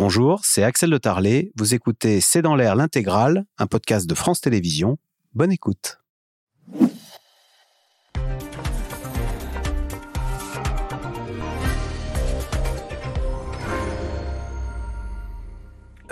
Bonjour, c'est Axel de Tarlet. Vous écoutez C'est dans l'air l'intégrale, un podcast de France Télévisions. Bonne écoute.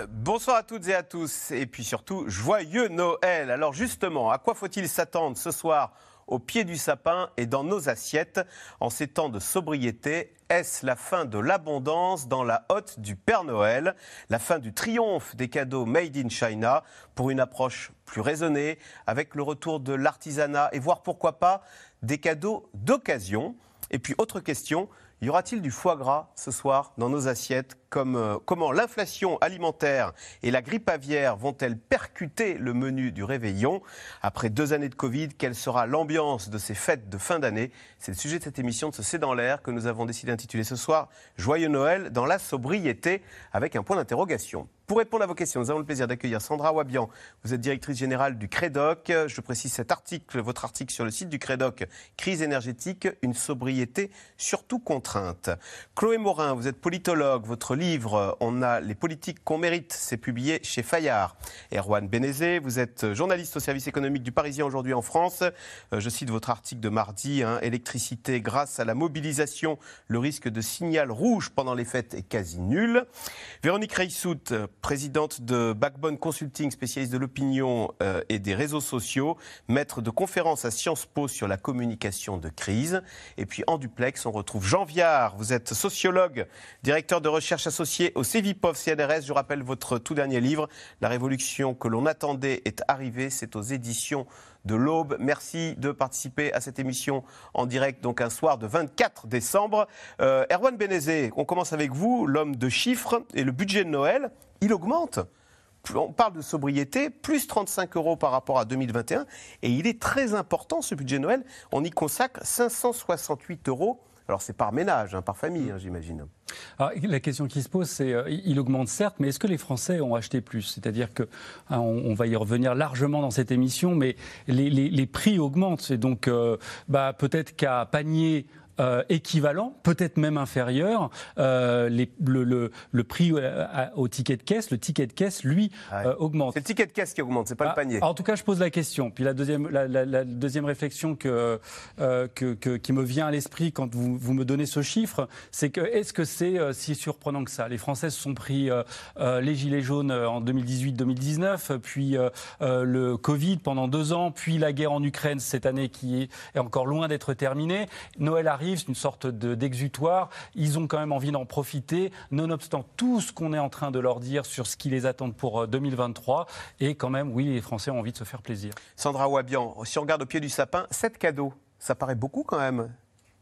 Bonsoir à toutes et à tous, et puis surtout, joyeux Noël. Alors justement, à quoi faut-il s'attendre ce soir au pied du sapin et dans nos assiettes. En ces temps de sobriété est-ce la fin de l'abondance dans la hotte du Père Noël La fin du triomphe des cadeaux made in China pour une approche plus raisonnée avec le retour de l'artisanat et voire pourquoi pas des cadeaux d'occasion? Et puis autre question, y aura-t-il du foie gras ce soir dans nos assiettes? Euh, Comment l'inflation alimentaire et la grippe aviaire vont-elles percuter le menu du réveillon Après deux années de Covid, quelle sera l'ambiance de ces fêtes de fin d'année C'est le sujet de cette émission de ce C'est dans l'air que nous avons décidé d'intituler ce soir Joyeux Noël dans la sobriété avec un point d'interrogation. Pour répondre à vos questions, nous avons le plaisir d'accueillir Sandra Wabian. Vous êtes directrice générale du CREDOC. Je précise cet article, votre article sur le site du CREDOC, Crise énergétique, une sobriété surtout contrainte. Chloé Morin, vous êtes politologue. Votre livre, On a les politiques qu'on mérite, c'est publié chez Fayard. Erwan Bénézé, vous êtes journaliste au service économique du Parisien aujourd'hui en France. Euh, je cite votre article de mardi, hein, Électricité, grâce à la mobilisation, le risque de signal rouge pendant les fêtes est quasi nul. Véronique Reissout, présidente de Backbone Consulting, spécialiste de l'opinion euh, et des réseaux sociaux, maître de conférences à Sciences Po sur la communication de crise. Et puis en duplex, on retrouve Jean Viard. Vous êtes sociologue, directeur de recherche associé au CEVIPOV CNRS. Je rappelle votre tout dernier livre, La révolution que l'on attendait est arrivée. C'est aux éditions de l'Aube. Merci de participer à cette émission en direct, donc un soir de 24 décembre. Euh, Erwan Benezé, on commence avec vous, l'homme de chiffres et le budget de Noël, il augmente. On parle de sobriété, plus 35 euros par rapport à 2021, et il est très important ce budget de Noël. On y consacre 568 euros alors c'est par ménage, hein, par famille, hein, j'imagine. la question qui se pose, c'est euh, il augmente certes, mais est-ce que les Français ont acheté plus? C'est-à-dire que hein, on, va y revenir largement dans cette émission, mais les, prix augmentent. Et donc, euh, bah, peut-être qu'à panier euh, équivalent, peut-être même inférieur. Euh, les, le, le, le, prix euh, au ticket de caisse, le ticket de caisse, lui, euh, augmente. C'est le ticket de caisse qui augmente, c'est pas le ah, panier. En tout cas, je pose la question. Puis la deuxième, la, la, la deuxième réflexion que, euh, que, que, qui me vient à l'esprit quand vous, vous, me donnez ce chiffre, c'est que est-ce que c'est si surprenant que ça? Les Français se sont pris les gilets jaunes en 2018-2019, puis le Covid pendant deux ans, puis la guerre en Ukraine cette année qui est, est encore loin d'être terminée. Noël arrive c'est une sorte d'exutoire. Ils ont quand même envie d'en profiter, nonobstant tout ce qu'on est en train de leur dire sur ce qui les attend pour 2023. Euh, Et quand même, oui, les Français ont envie de se faire plaisir. Sandra Wabian, si on regarde au pied du sapin, sept cadeaux, ça paraît beaucoup quand même.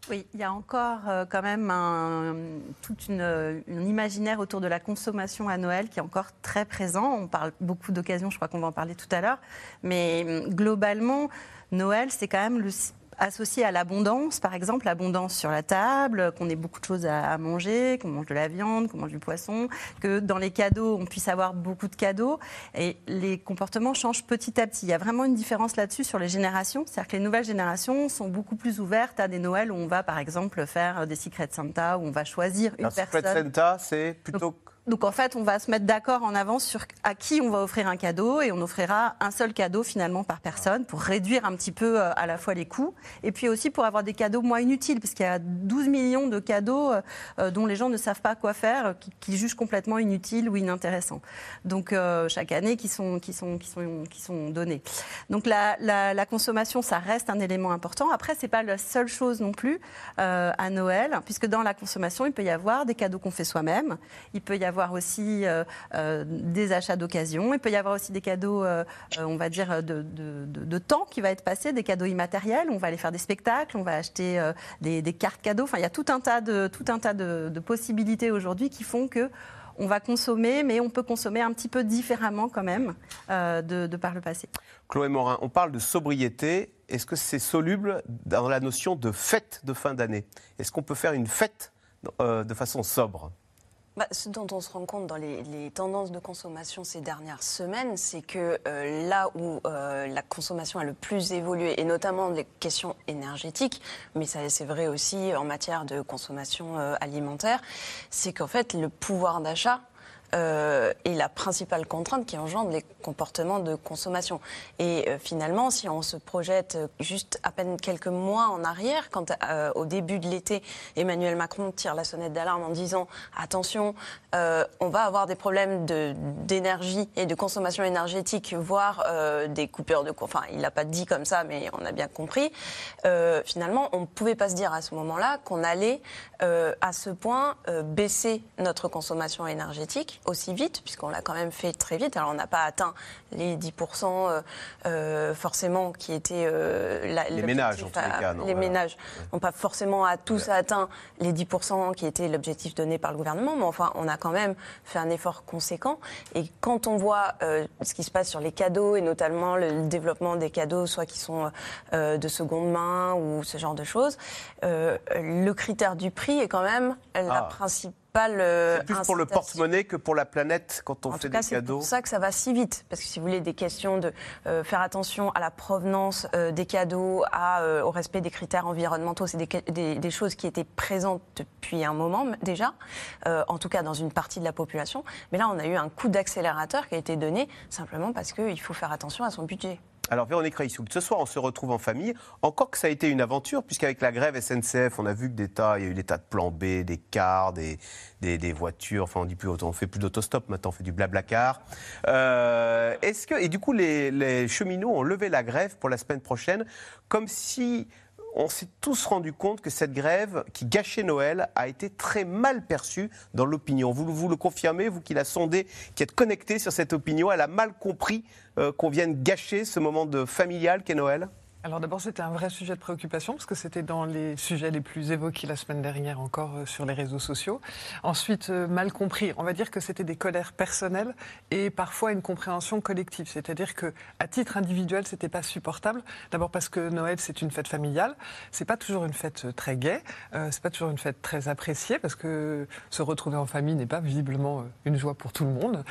Oui, il y a encore euh, quand même un, tout une, imaginaire autour de la consommation à Noël qui est encore très présent. On parle beaucoup d'occasions, je crois qu'on va en parler tout à l'heure. Mais hum, globalement, Noël, c'est quand même le, associé à l'abondance, par exemple, l'abondance sur la table, qu'on ait beaucoup de choses à, manger, qu'on mange de la viande, qu'on mange du poisson, que dans les cadeaux, on puisse avoir beaucoup de cadeaux. Et les comportements changent petit à petit. Il y a vraiment une différence là-dessus sur les générations. C'est-à-dire que les nouvelles générations sont beaucoup plus ouvertes à des Noëls où on va, par exemple, faire des Secret Santa, où on va choisir une personne. Secret Santa, c'est plutôt... Donc en fait, on va se mettre d'accord en avance sur à qui on va offrir un cadeau et on offrira un seul cadeau finalement par personne pour réduire un petit peu euh, à la fois les coûts et puis aussi pour avoir des cadeaux moins inutiles parce qu'il y a 12 millions de cadeaux euh, euh, dont les gens ne savent pas quoi faire, qui, jugent complètement inutiles ou inintéressants. Donc chaque année qui sont, qui sont, qui sont, qui sont donnés. Donc la, la, consommation, ça reste un élément important. Après, c'est pas la seule chose non plus à Noël puisque dans la consommation, il peut y avoir des cadeaux qu'on fait soi-même, il peut y avoir avoir aussi euh, euh, des achats d'occasion. Il peut y avoir aussi des cadeaux, euh, on va dire, de, temps qui va être passé, des cadeaux immatériels. On va aller faire des spectacles, on va acheter des, cartes cadeaux. Enfin, il y a tout un tas de, tout un tas de, possibilités aujourd'hui qui font que on va consommer, mais on peut consommer un petit peu différemment quand même de, de, par le passé. Chloé Morin, on parle de sobriété. Est-ce que c'est soluble dans la notion de fête de fin d'année? Est-ce qu'on peut faire une fête de façon sobre? Bah, ce dont on se rend compte dans les, tendances de consommation ces dernières semaines, c'est que euh, là où euh, la consommation a le plus évolué, et notamment les questions énergétiques, mais c'est vrai aussi en matière de consommation euh, alimentaire, c'est qu'en fait le pouvoir d'achat euh, est la principale contrainte qui engendre les comportements de consommation. Et euh, finalement, si on se projette juste à peine quelques mois en arrière, quand euh, au début de l'été, Emmanuel Macron tire la sonnette d'alarme en disant attention, euh, on va avoir des problèmes d'énergie et de consommation énergétique, voire euh, des coupures de courant. Enfin, il l'a pas dit comme ça, mais on a bien compris. Euh, finalement, on ne pouvait pas se dire à ce moment-là qu'on allait euh, à ce point euh, baisser notre consommation énergétique aussi vite, puisqu'on l'a quand même fait très vite. Alors, on n'a pas atteint les 10% euh, euh, forcément qui étaient euh, la- Les ménages, en tous les cas, non, les voilà. ménages n'ont pas forcément à tous atteint les 10% qui étaient l'objectif donné par le gouvernement, mais enfin, on a quand même fait un effort conséquent. Et quand on voit euh, ce qui se passe sur les cadeaux, et notamment le développement des cadeaux, soit qui sont euh, de seconde main ou ce genre de choses, euh, le critère du prix est quand même la Ah. principale. C'est plus pour le porte-monnaie que pour la planète quand on En fait tout cas, des c'est cadeaux. pour ça que ça va si vite. Parce que si vous voulez des questions de euh, faire attention à la provenance euh, des cadeaux, à, euh, au respect des critères environnementaux, c'est des, ca- des- des choses qui étaient présentes depuis un moment déjà, en tout cas dans une partie de la population. Mais là, on a eu un coup d'accélérateur qui a été donné simplement parce qu'il faut faire attention à son budget. Alors Véronique Reissoult, ce soir on se retrouve en famille, encore que ça a été une aventure, puisqu'avec la grève SNCF, on a vu que des tas, il y a eu des tas de plans B, des cars, des, des, des voitures, enfin on dit plus, on fait plus d'autostop maintenant, on fait du blablacar. Euh, Est-ce que, et du coup les, les cheminots ont levé la grève pour la semaine prochaine, comme si on s'est tous rendu compte que cette grève qui gâchait Noël a été très mal perçue dans l'opinion. Vous, vous le confirmez, vous qui la sondez, qui êtes connecté sur cette opinion, elle a mal compris euh, qu'on vienne gâcher ce moment de familial qu'est Noël? Alors d'abord, c'était un vrai sujet de préoccupation parce que c'était dans les sujets les plus évoqués la semaine dernière encore euh, sur les réseaux sociaux. Ensuite, euh, mal compris. On va dire que c'était des colères personnelles et parfois une compréhension collective. C'est-à-dire que à titre individuel, c'était pas supportable. D'abord parce que Noël, c'est une fête familiale. C'est pas toujours une fête euh, très gaie. Euh, c'est pas toujours une fête très appréciée parce que se retrouver en famille n'est pas visiblement une joie pour tout le monde.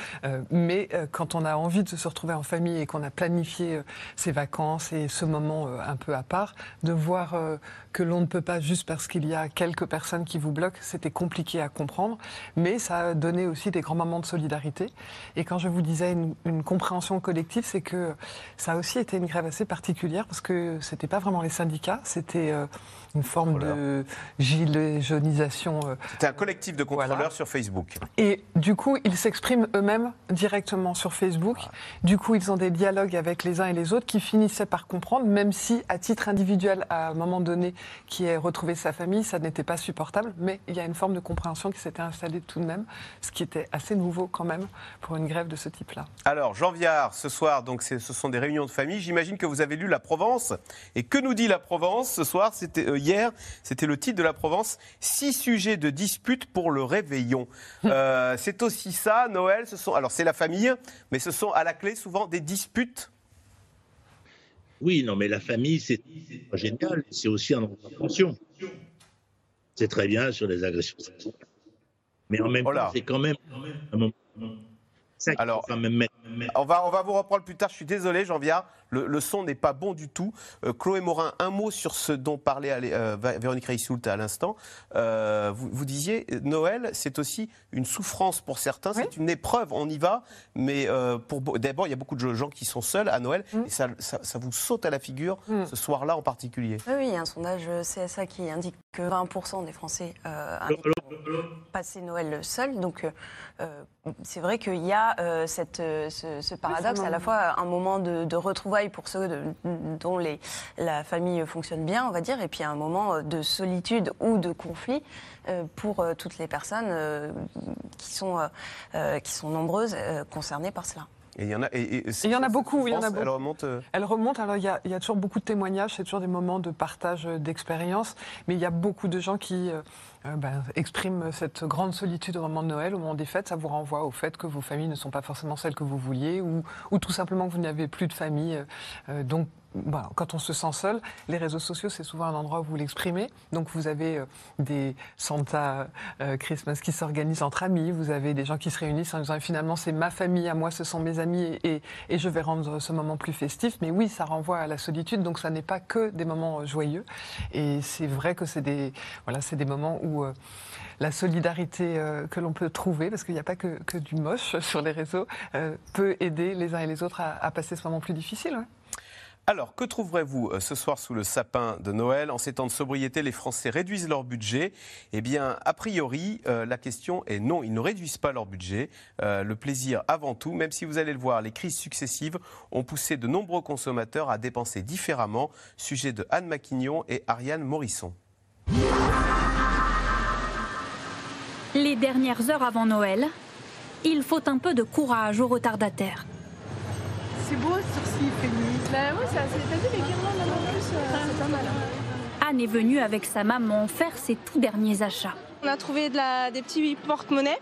Mais quand on a envie de se retrouver en famille et qu'on a planifié ses vacances et ce moment euh, un peu à part, de voir euh, que l'on ne peut pas juste parce qu'il y a quelques personnes qui vous bloquent, c'était compliqué à comprendre, mais ça a donné aussi des grands moments de solidarité. Et quand je vous disais une, une compréhension collective, c'est que ça a aussi été une grève assez particulière parce que c'était pas vraiment les syndicats, c'était euh, une forme de gilet jaunisation. euh, C'était un collectif de contrôleurs Voilà. sur Facebook. et du coup, ils s'expriment eux-mêmes directement sur Facebook. Du coup, ils ont des dialogues avec les uns et les autres qui finissaient par comprendre, même si, à titre individuel, à un moment donné, qui ait retrouvé sa famille, ça n'était pas supportable. Mais il y a une forme de compréhension qui s'était installée tout de même, ce qui était assez nouveau quand même pour une grève de ce type-là. Alors, Jean Viard, ce soir, donc c'est- ce sont des réunions de famille. J'imagine que vous avez lu La Provence. Et que nous dit La Provence ce soir? C'était euh, hier, c'était le titre de La Provence. Six sujets de dispute pour le réveillon. Euh, c'est aussi ça, Noël. Ce sont, alors c'est la famille, mais ce sont à la clé souvent des disputes. Oui, non, mais la famille, c'est génial. C'est aussi un endroit de tension. C'est très bien sur les agressions sexuelles. Mais en même temps, c'est quand même un moment. Ça Alors- faut mettre. On va, on va vous reprendre plus tard. Je suis désolé, Jean Viard. Le, le son n'est pas bon du tout. Euh, Chloé Morin, un mot sur ce dont parlait euh, Véronique Reissoult à l'instant. Euh, vous, vous disiez, Noël, c'est aussi une souffrance pour certains. Oui. C'est une épreuve. On y va. Mais euh, pour d'abord, il y a beaucoup de gens qui sont seuls à Noël. Mm. Et ça, ça- ça vous saute à la figure Mm. ce soir-là en particulier. Oui, il y a un sondage CSA qui indique que 20% des Français euh, indiquent passer Noël seul. Donc, euh, euh, c'est vrai qu'il y a euh, cette, ce, ce paradoxe, à la moment. fois un moment de, de retrouvailles pour ceux de- dont les, la famille fonctionne bien, on va dire, et puis un moment de solitude ou de conflit euh, pour euh, toutes les personnes euh, qui, sont, qui sont nombreuses euh, concernées par cela. Et il y en a, et, et- Il y en a beaucoup, il y en a souffrance, beaucoup. Elle remonte. euh, Elle remonte, alors il y, a, il y a toujours beaucoup de témoignages, c'est toujours des moments de partage d'expériences, mais il y a beaucoup de gens qui euh, ben, expriment cette grande solitude au moment de Noël, au moment des fêtes. Ça vous renvoie au fait que vos familles ne sont pas forcément celles que vous vouliez, ou, ou tout simplement que vous n'avez plus de famille. euh, donc bah, quand on se sent seul, les réseaux sociaux, c'est souvent un endroit où vous l'exprimez. Donc vous avez euh, des Santa euh, Christmas qui s'organisent entre amis, vous avez des gens qui se réunissent en disant finalement c'est ma famille, à moi ce sont mes amis et, je vais rendre ce moment plus festif. Mais oui, ça renvoie à la solitude, donc ça n'est pas que des moments euh, joyeux. Et c'est vrai que c'est des, moments où la solidarité que l'on peut trouver, parce qu'il n'y a pas que, du moche sur les réseaux, peut aider les uns et les autres à, passer ce moment plus difficile. Ouais. Alors, que trouverez-vous euh, ce soir sous le sapin de Noël En ces temps de sobriété, les Français réduisent leur budget. Eh bien, a priori, euh, la question est non, ils ne réduisent pas leur budget. Euh, le plaisir avant tout, même si vous allez le voir, les crises successives ont poussé de nombreux consommateurs à dépenser différemment. Sujet de Anne Maquignon et Ariane Morisson. Les dernières heures avant Noël, il faut un peu de courage aux retardataires. C'est beau, bah oui, c'est assez. T'as vu les guirlandes en plus euh, C'est pas mal. Anne est venue avec sa maman faire ses tout derniers achats. On a trouvé des petits porte-monnaies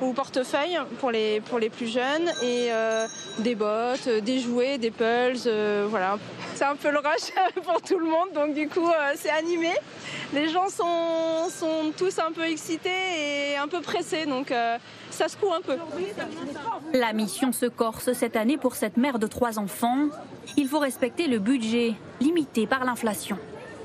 ou portefeuilles pour les, pour les plus jeunes et euh, des bottes, des jouets, des pulls, euh, voilà. C'est un peu le rush pour tout le monde, donc du coup euh, c'est animé. Les gens sont, sont tous un peu excités et un peu pressés, donc euh, ça se court un peu. La mission se corse cette année pour cette mère de trois enfants. Il faut respecter le budget limité par l'inflation.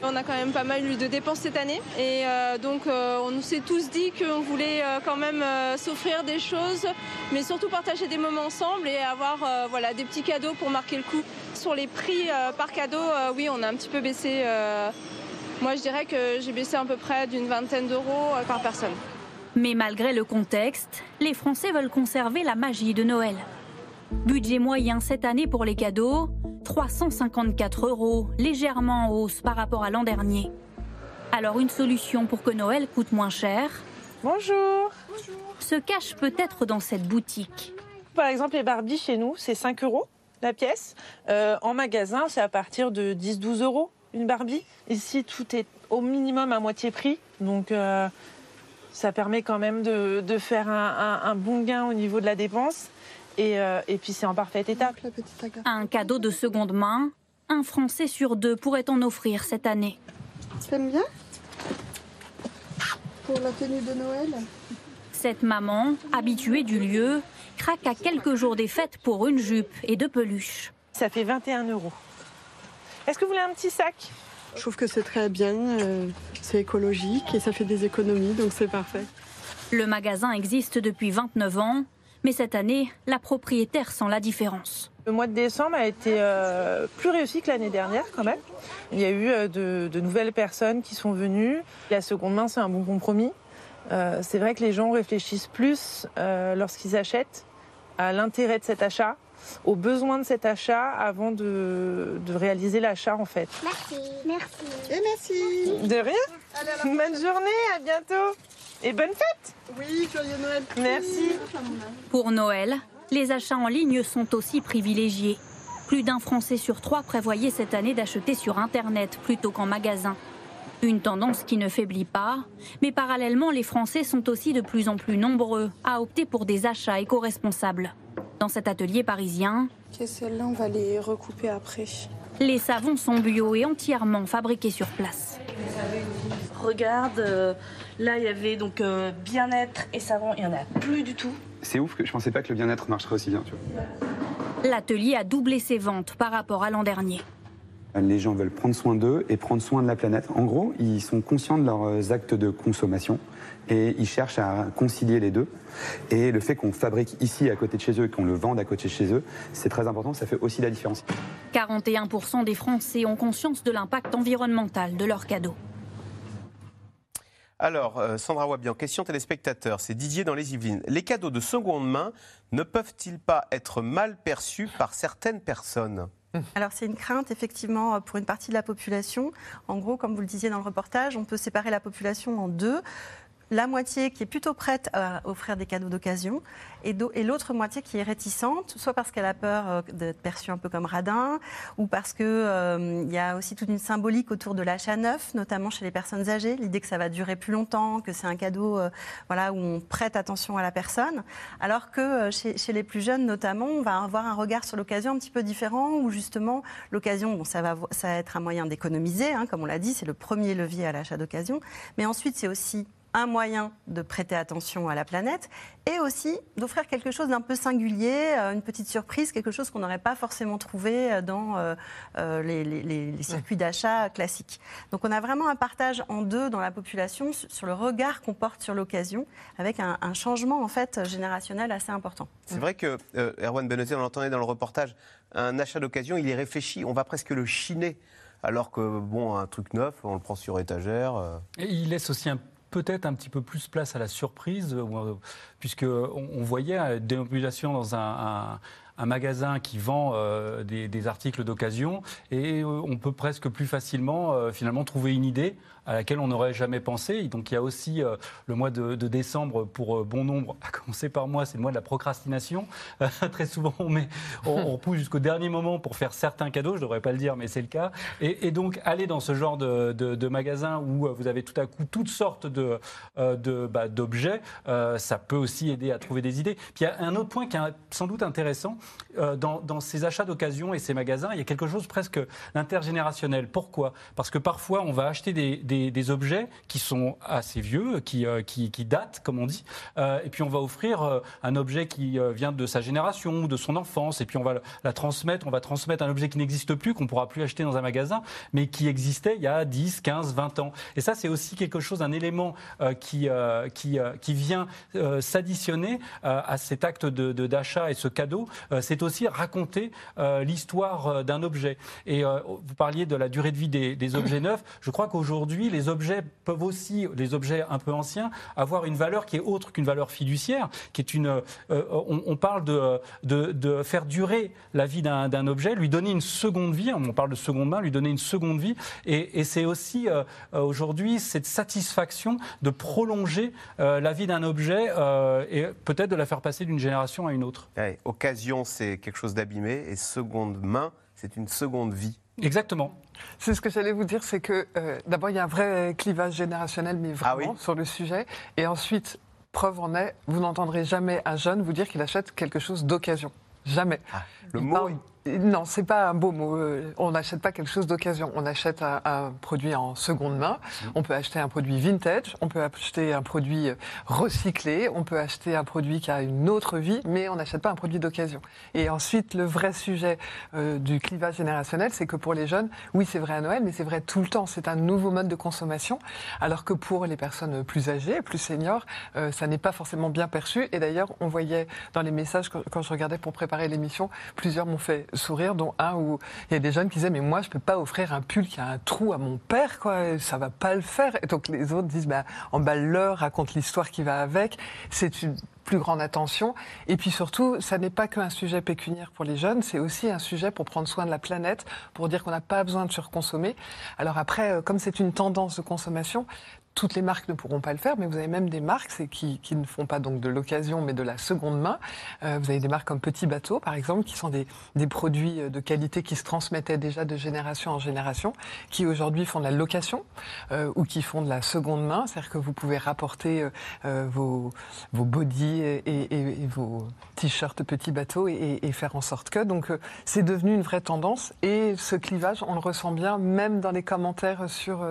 On a quand même pas mal eu de dépenses cette année et euh, donc euh, on s'est tous dit qu'on voulait euh, quand même s'offrir des choses, mais surtout partager des moments ensemble et avoir voilà, des petits cadeaux pour marquer le coup. Sur les prix par cadeau, oui, on a un petit peu baissé. moi, je dirais que j'ai baissé à peu près d'une vingtaine d'euros par personne. Mais malgré le contexte, les Français veulent conserver la magie de Noël. Budget moyen cette année pour les cadeaux, 354 euros, légèrement en hausse par rapport à l'an dernier. Alors une solution pour que Noël coûte moins cher Bonjour. se cache peut-être dans cette boutique. Par exemple, les Barbies chez nous, c'est 5 euros la pièce. Euh, en magasin, c'est à partir de 10-12 euros une Barbie. Ici, tout est au minimum à moitié prix. Donc, euh, ça permet quand même de, de faire un, un, un, bon gain au niveau de la dépense. Et, euh, et puis c'est en parfait état. Un cadeau de seconde main, un Français sur deux pourrait en offrir cette année. T'aimes bien Pour la tenue de Noël Cette maman, habituée du lieu, craque à quelques jours des fêtes pour une jupe et deux peluches. Ça fait 21 euros. Est-ce que vous voulez un petit sac? Je trouve que c'est très bien, euh, c'est écologique et ça fait des économies, donc c'est parfait. Le magasin existe depuis 29 ans mais cette année, la propriétaire sent la différence. Le mois de décembre a été euh, plus réussi que l'année dernière quand même. Il y a eu euh, de, de, nouvelles personnes qui sont venues. La seconde main, c'est un bon compromis. Euh, c'est vrai que les gens réfléchissent plus lorsqu'ils achètent à l'intérêt de cet achat, aux besoins de cet achat avant de, de réaliser l'achat en fait. Merci, merci. Et merci. De rien. Bonne journée, à bientôt. Et bonne fête Oui, joyeux Noël Merci Pour Noël, les achats en ligne sont aussi privilégiés. Plus d'un Français sur trois prévoyait cette année d'acheter sur Internet plutôt qu'en magasin. Une tendance qui ne faiblit pas, mais parallèlement, les Français sont aussi de plus en plus nombreux à opter pour des achats éco-responsables. Dans cet atelier parisien, okay, celles-là, on va les recouper après. Les savons sont bio et entièrement fabriqués sur place. Regarde, euh, là il y avait donc euh, bien-être et savon, il n'y en a plus du tout. C'est ouf que je pensais pas que le bien-être marcherait aussi bien. Tu vois. L'atelier a doublé ses ventes par rapport à l'an dernier. Les gens veulent prendre soin d'eux et prendre soin de la planète. En gros, ils sont conscients de leurs actes de consommation et ils cherchent à concilier les deux. Et le fait qu'on fabrique ici à côté de chez eux et qu'on le vende à côté de chez eux, c'est très important, ça fait aussi la différence. 41% des Français ont conscience de l'impact environnemental de leurs cadeaux. Alors, euh, Sandra Wabian, question téléspectateur, c'est Didier dans les Yvelines. Les cadeaux de seconde main ne peuvent-ils pas être mal perçus par certaines personnes? Alors c'est une crainte effectivement pour une partie de la population. En gros, comme vous le disiez dans le reportage, on peut séparer la population en deux la moitié qui est plutôt prête à offrir des cadeaux d'occasion et, l'autre moitié qui est réticente, soit parce qu'elle a peur euh, d'être perçue un peu comme radin, ou parce qu'il y a aussi toute une symbolique autour de l'achat neuf, notamment chez les personnes âgées, l'idée que ça va durer plus longtemps, que c'est un cadeau euh, voilà, où on prête attention à la personne, alors que euh, chez, les plus jeunes notamment, on va avoir un regard sur l'occasion un petit peu différent, où justement l'occasion, bon, ça, va, vo- ça va être un moyen d'économiser, hein, comme on l'a dit, c'est le premier levier à l'achat d'occasion, mais ensuite c'est aussi un moyen de prêter attention à la planète et aussi d'offrir quelque chose d'un peu singulier, euh, une petite surprise, quelque chose qu'on n'aurait pas forcément trouvé euh, dans euh, les, les- les- les circuits d'achat classiques. Donc on a vraiment un partage en deux dans la population sur le regard qu'on porte sur l'occasion, avec un, un changement en fait générationnel assez important. C'est vrai que euh, Erwan Benoît, on l'entendait dans le reportage, un achat d'occasion, il est réfléchi, on va presque le chiner. Alors que, bon, un truc neuf, on le prend sur étagère. Et il laisse aussi un- peut-être un petit peu plus place à la surprise, euh, puisque on, on voyait euh, des déambulation dans un, magasin qui vend euh, des, articles d'occasion, et euh, on peut presque plus facilement euh, finalement trouver une idée à laquelle on n'aurait jamais pensé. Donc il y a aussi euh, le mois de, décembre pour euh, bon nombre, à commencer par moi, c'est le mois de la procrastination. Très souvent, on, repousse jusqu'au dernier moment pour faire certains cadeaux, je ne devrais pas le dire, mais c'est le cas. Et, donc aller dans ce genre de, magasin où euh, vous avez tout à coup toutes sortes bah, d'objets, ça peut aussi aider à trouver des idées. Puis il y a un autre point qui est sans doute intéressant, dans, ces achats d'occasion et ces magasins, il y a quelque chose presque d'intergénérationnel. Pourquoi? Parce que parfois, on va acheter des- des objets qui sont assez vieux, qui, euh, qui, qui datent, comme on dit, euh, et puis on va offrir euh, un objet qui vient de sa génération ou de son enfance, et puis on va la transmettre, on va transmettre un objet qui n'existe plus, qu'on pourra plus acheter dans un magasin, mais qui existait il y a 10, 15, 20 ans. Et ça, c'est aussi quelque chose, un élément qui, qui, qui vient s'additionner à cet acte de- d'achat et ce cadeau. C'est aussi raconter l'histoire d'un objet. Et vous parliez de la durée de vie des objets neufs. Je crois qu'aujourd'hui, les objets peuvent aussi, les objets un peu anciens, avoir une valeur qui est autre qu'une valeur fiduciaire, qui est une. euh, on, on parle de, faire durer la vie d'un objet, lui donner une seconde vie. On parle de seconde main, lui donner une seconde vie. Et, c'est aussi euh, euh, aujourd'hui cette satisfaction de prolonger euh, la vie d'un objet euh, et peut-être de la faire passer d'une génération à une autre. Ouais, occasion, c'est quelque chose d'abîmé, et seconde main, c'est une seconde vie. Exactement. C'est ce que j'allais vous dire, c'est que euh, d'abord il y a un vrai clivage générationnel, mais Ah vraiment sur le sujet. Et ensuite, preuve en est, vous n'entendrez jamais un jeune vous dire qu'il achète quelque chose d'occasion. Jamais. Ah, le Il mot parle- Non, c'est pas un beau mot. Euh, On n'achète pas quelque chose d'occasion. On achète un, un produit en seconde main. Mmh. On peut acheter un produit vintage. On peut acheter un produit euh, recyclé. On peut acheter un produit qui a une autre vie, mais on n'achète pas un produit d'occasion. Et ensuite, le vrai sujet euh, du clivage générationnel, c'est que pour les jeunes, oui, c'est vrai à Noël, mais c'est vrai tout le temps. C'est un nouveau mode de consommation, alors que pour les personnes plus âgées, plus seniors, euh, ça n'est pas forcément bien perçu. Et d'ailleurs, on voyait dans les messages quand je regardais pour préparer l'émission, plusieurs m'ont fait sourire, dont un où il y a des jeunes qui disaient mais moi je peux pas offrir un pull qui a un trou à mon père, quoi, ça va pas le faire. Et donc les autres disent bah, emballe-le, raconte l'histoire qui va avec. C'est une plus grande attention. Et puis surtout, ça n'est pas qu'un sujet pécuniaire pour les jeunes, c'est aussi un sujet pour prendre soin de la planète, pour dire qu'on n'a pas besoin de surconsommer. Alors après, euh, comme c'est une tendance de consommation, toutes les marques ne pourront pas le faire, mais vous avez même des marques qui, ne font pas donc de l'occasion, mais de la seconde main. Euh, vous avez des marques comme Petit Bateau, par exemple, qui sont des, produits euh, de qualité qui se transmettaient déjà de génération en génération, qui aujourd'hui font de la location euh, ou qui font de la seconde main, c'est-à-dire que vous pouvez rapporter vos, vos bodys et, vos t-shirts Petit Bateau et, faire en sorte que. Donc c'est devenu une vraie tendance et ce clivage, on le ressent bien, même dans les commentaires sur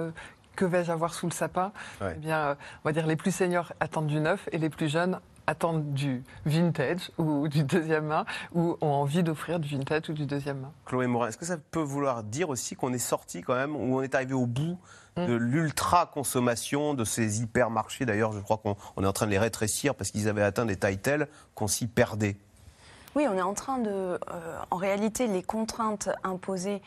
que vais-je avoir sous le sapin Ouais. Eh bien, euh, on va dire les plus seniors attendent du neuf et les plus jeunes attendent du vintage ou du deuxième main ou ont envie d'offrir du vintage ou du deuxième main. Chloé Morin, est-ce que ça peut vouloir dire aussi qu'on est sorti quand même, ou on est arrivé au bout Mm. de l'ultra-consommation de ces hypermarchés? D'ailleurs, je crois qu'on on est en train de les rétrécir parce qu'ils avaient atteint des tailles telles qu'on s'y perdait. Oui, on est en train de. euh, en réalité, les contraintes imposées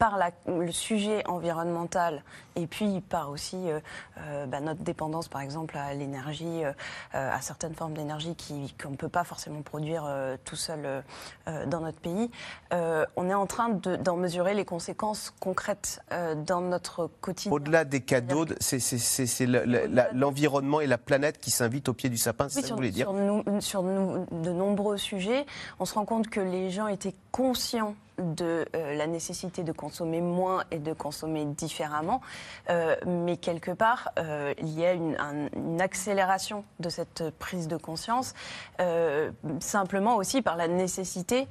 par la- le sujet environnemental et puis par aussi euh, euh, bah, notre dépendance, par exemple, à l'énergie, euh, à certaines formes d'énergie qu'on ne peut pas forcément produire euh, tout seul dans notre pays, on est en train de- d'en mesurer les conséquences concrètes dans notre quotidien. Au-delà des cadeaux, c'est l'environnement et la planète qui s'invitent au pied du sapin, c'est Oui, ça que sur, vous voulez dire? sur nous- sur nous- de nombreux sujets, on se rend compte que les gens étaient conscients de euh, la nécessité de consommer moins et de consommer différemment, Euh, mais quelque part, euh, il y a une, un- une accélération de cette prise de conscience, simplement aussi par la nécessité,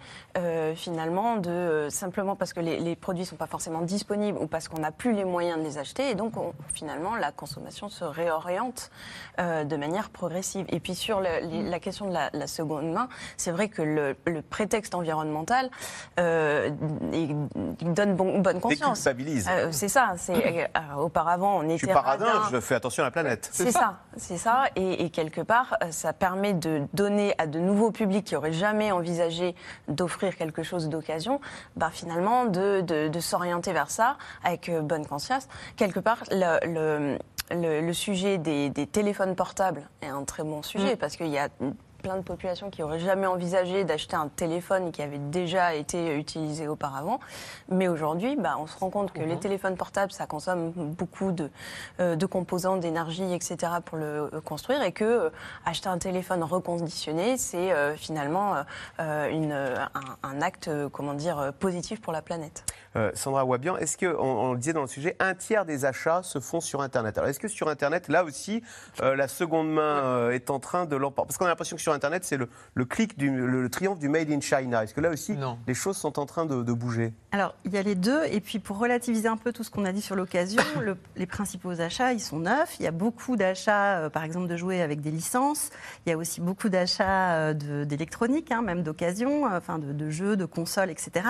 finalement, de simplement parce que les, produits sont pas forcément disponibles ou parce qu'on n'a plus les moyens de les acheter, et donc on- finalement la consommation se réoriente de manière progressive. Et puis sur la question de la, seconde main, c'est vrai que le, prétexte environnemental il- il donne bon- bonne conscience. Déculpabilise. Euh, c'est ça. C'est euh, auparavant on était Je suis paradin, radin. je fais attention à la planète. C'est ça, c'est ça. Et, et quelque part, euh, ça permet de donner à de nouveaux publics qui n'auraient jamais envisagé d'offrir quelque chose d'occasion, bah, finalement, de, de- de s'orienter vers ça avec euh, bonne conscience. Quelque part, le, le- le- le sujet des, des téléphones portables est un très bon sujet parce qu'il y a plein de populations qui n'auraient jamais envisagé d'acheter un téléphone qui avait déjà été utilisé auparavant. Mais aujourd'hui, bah, on se rend compte que les téléphones portables, ça consomme beaucoup de, euh, de composants, d'énergie, etc. pour le euh, construire et que euh, acheter un téléphone reconditionné, c'est finalement une, un, un acte, comment dire, positif pour la planète. Sandra Wabian, est-ce que, on, on le disait dans le sujet, un tiers des achats se font sur Internet? Alors, est-ce que sur Internet, là aussi, la seconde main est en train de l'emporter? Parce qu'on a l'impression que sur Internet, c'est le, le clic, du, le, le triomphe du Made in China. Est-ce que là aussi, les choses sont en train de, de bouger? Alors, il y a les deux. Et puis, pour relativiser un peu tout ce qu'on a dit sur l'occasion, le- les principaux achats, ils sont neufs. Il y a beaucoup d'achats, euh, par exemple, de jouets avec des licences. Il y a aussi beaucoup d'achats euh, d'électronique, hein, même d'occasion, euh, enfin, de, de jeux, de consoles, etc.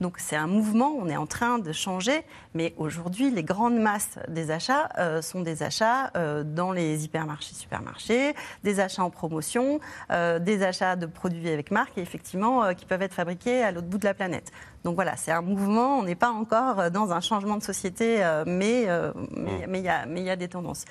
Donc, c'est un mouvement. On est en train de changer. Mais aujourd'hui, les grandes masses des achats euh, sont des achats euh, dans les hypermarchés, supermarchés, des achats en promotion, euh, des achats de produits avec marque, et effectivement, euh, qui peuvent être fabriqués à l'autre bout de la planète. Donc voilà, c'est un mouvement, on n'est pas encore euh, dans un changement de société, euh, mais euh, mais- mais il y, a- mais il y a des tendances.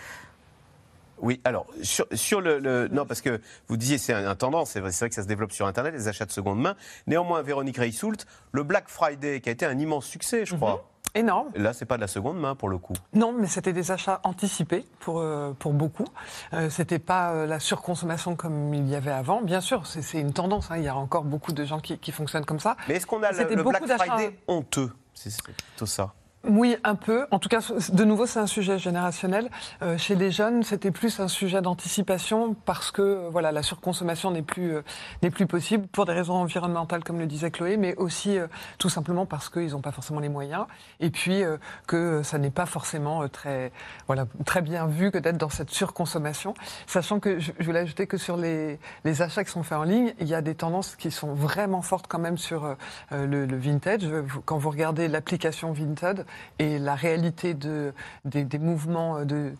Oui, alors, sur, sur le, le- Non, parce que vous disiez c'est un, un tendance, c'est vrai, c'est vrai que ça se développe sur Internet, les achats de seconde main. Néanmoins, Véronique Reissoult, le Black Friday, qui a été un immense succès, je crois. Énorme. Là, c'est pas de la seconde main, pour le coup. Non, mais c'était des achats anticipés pour, euh, pour beaucoup. Euh, c'était pas euh, la surconsommation comme il y avait avant. Bien sûr, c'est une tendance. hein. Il y a encore beaucoup de gens qui, qui fonctionnent comme ça. Mais est-ce qu'on a le, le Black Friday honteux? C'est c'est plutôt ça. Oui, un peu. En tout cas, de nouveau, c'est un sujet générationnel. Euh, chez les jeunes, c'était plus un sujet d'anticipation parce que euh, voilà, la surconsommation n'est plus euh, n'est plus possible pour des raisons environnementales, comme le disait Chloé, mais aussi euh, tout simplement parce qu'ils n'ont pas forcément les moyens et puis euh, que ça n'est pas forcément euh, très voilà très bien vu que d'être dans cette surconsommation. Sachant que je, je voulais ajouter que sur les les achats qui sont faits en ligne, il y a des tendances qui sont vraiment fortes quand même sur le, le vintage. Quand vous regardez l'application Vinted et la réalité de, des, des mouvements de, de-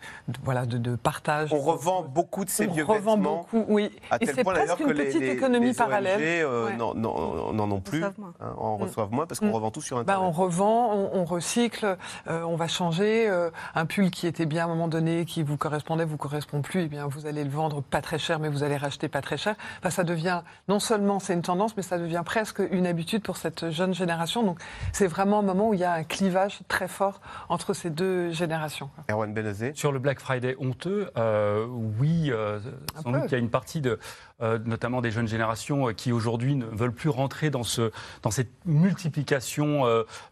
voilà, de, de partage. On revend beaucoup de ces On vieux revend vêtements. beaucoup, oui. À Et c'est presque que une petite les- économie les parallèle. ONG euh, Ouais. n'en- n'en n'en ont plus, moins. hein, en reçoivent moins parce qu'on Mm. revend tout sur Bah, Internet. on revend, on, on recycle, euh, on va changer. euh, un pull qui était bien à un moment donné, qui vous correspondait, vous correspond plus, eh bien vous allez le vendre pas très cher, mais vous allez racheter pas très cher. Enfin, ça devient non seulement c'est une tendance, mais ça devient presque une habitude pour cette jeune génération. Donc c'est vraiment un moment où il y a un clivage très fort entre ces deux générations. Erwan Benazé. Sur le Black Friday honteux, euh, oui, euh, sans peu. doute qu'il y a une partie de, euh, notamment des jeunes générations, euh, qui aujourd'hui ne veulent plus rentrer dans, ce, dans cette multiplication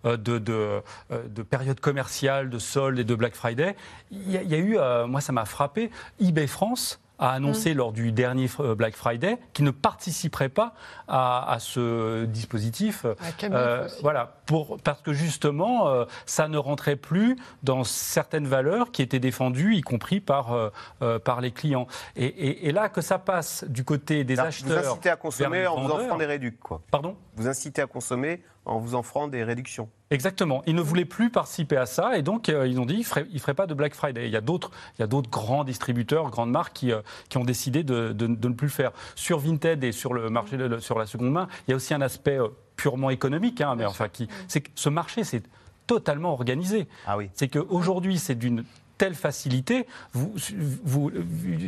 de, de, de périodes commerciales, de soldes et de Black Friday. Il y a, il y a eu, euh, moi ça m'a frappé, eBay France a annoncé lors du dernier euh, Black Friday qu'il ne participerait pas à, à ce dispositif. À Euh, voilà, pour, parce que justement, euh, ça ne rentrait plus dans certaines valeurs qui étaient défendues, y compris par, euh, par les clients. Et, et- et là, que ça passe du côté des Vous acheteurs. incitez à consommer en les vous offrant des réductions. Quoi. Pardon? Vous incitez à consommer en vous offrant des réductions. Exactement. Ils ne voulaient plus participer à ça et donc euh, ils ont dit qu'ils ne feraient, pas de Black Friday. Il y a d'autres, il y a d'autres grands distributeurs, grandes marques qui, euh, qui ont décidé de, de- de ne plus le faire. Sur Vinted et sur le marché de- sur la seconde main, il y a aussi un aspect euh, purement économique, hein, mais enfin qui, c'est que ce marché c'est totalement organisé. Ah oui. C'est qu'aujourd'hui, c'est d'une telle facilité, vous, vous,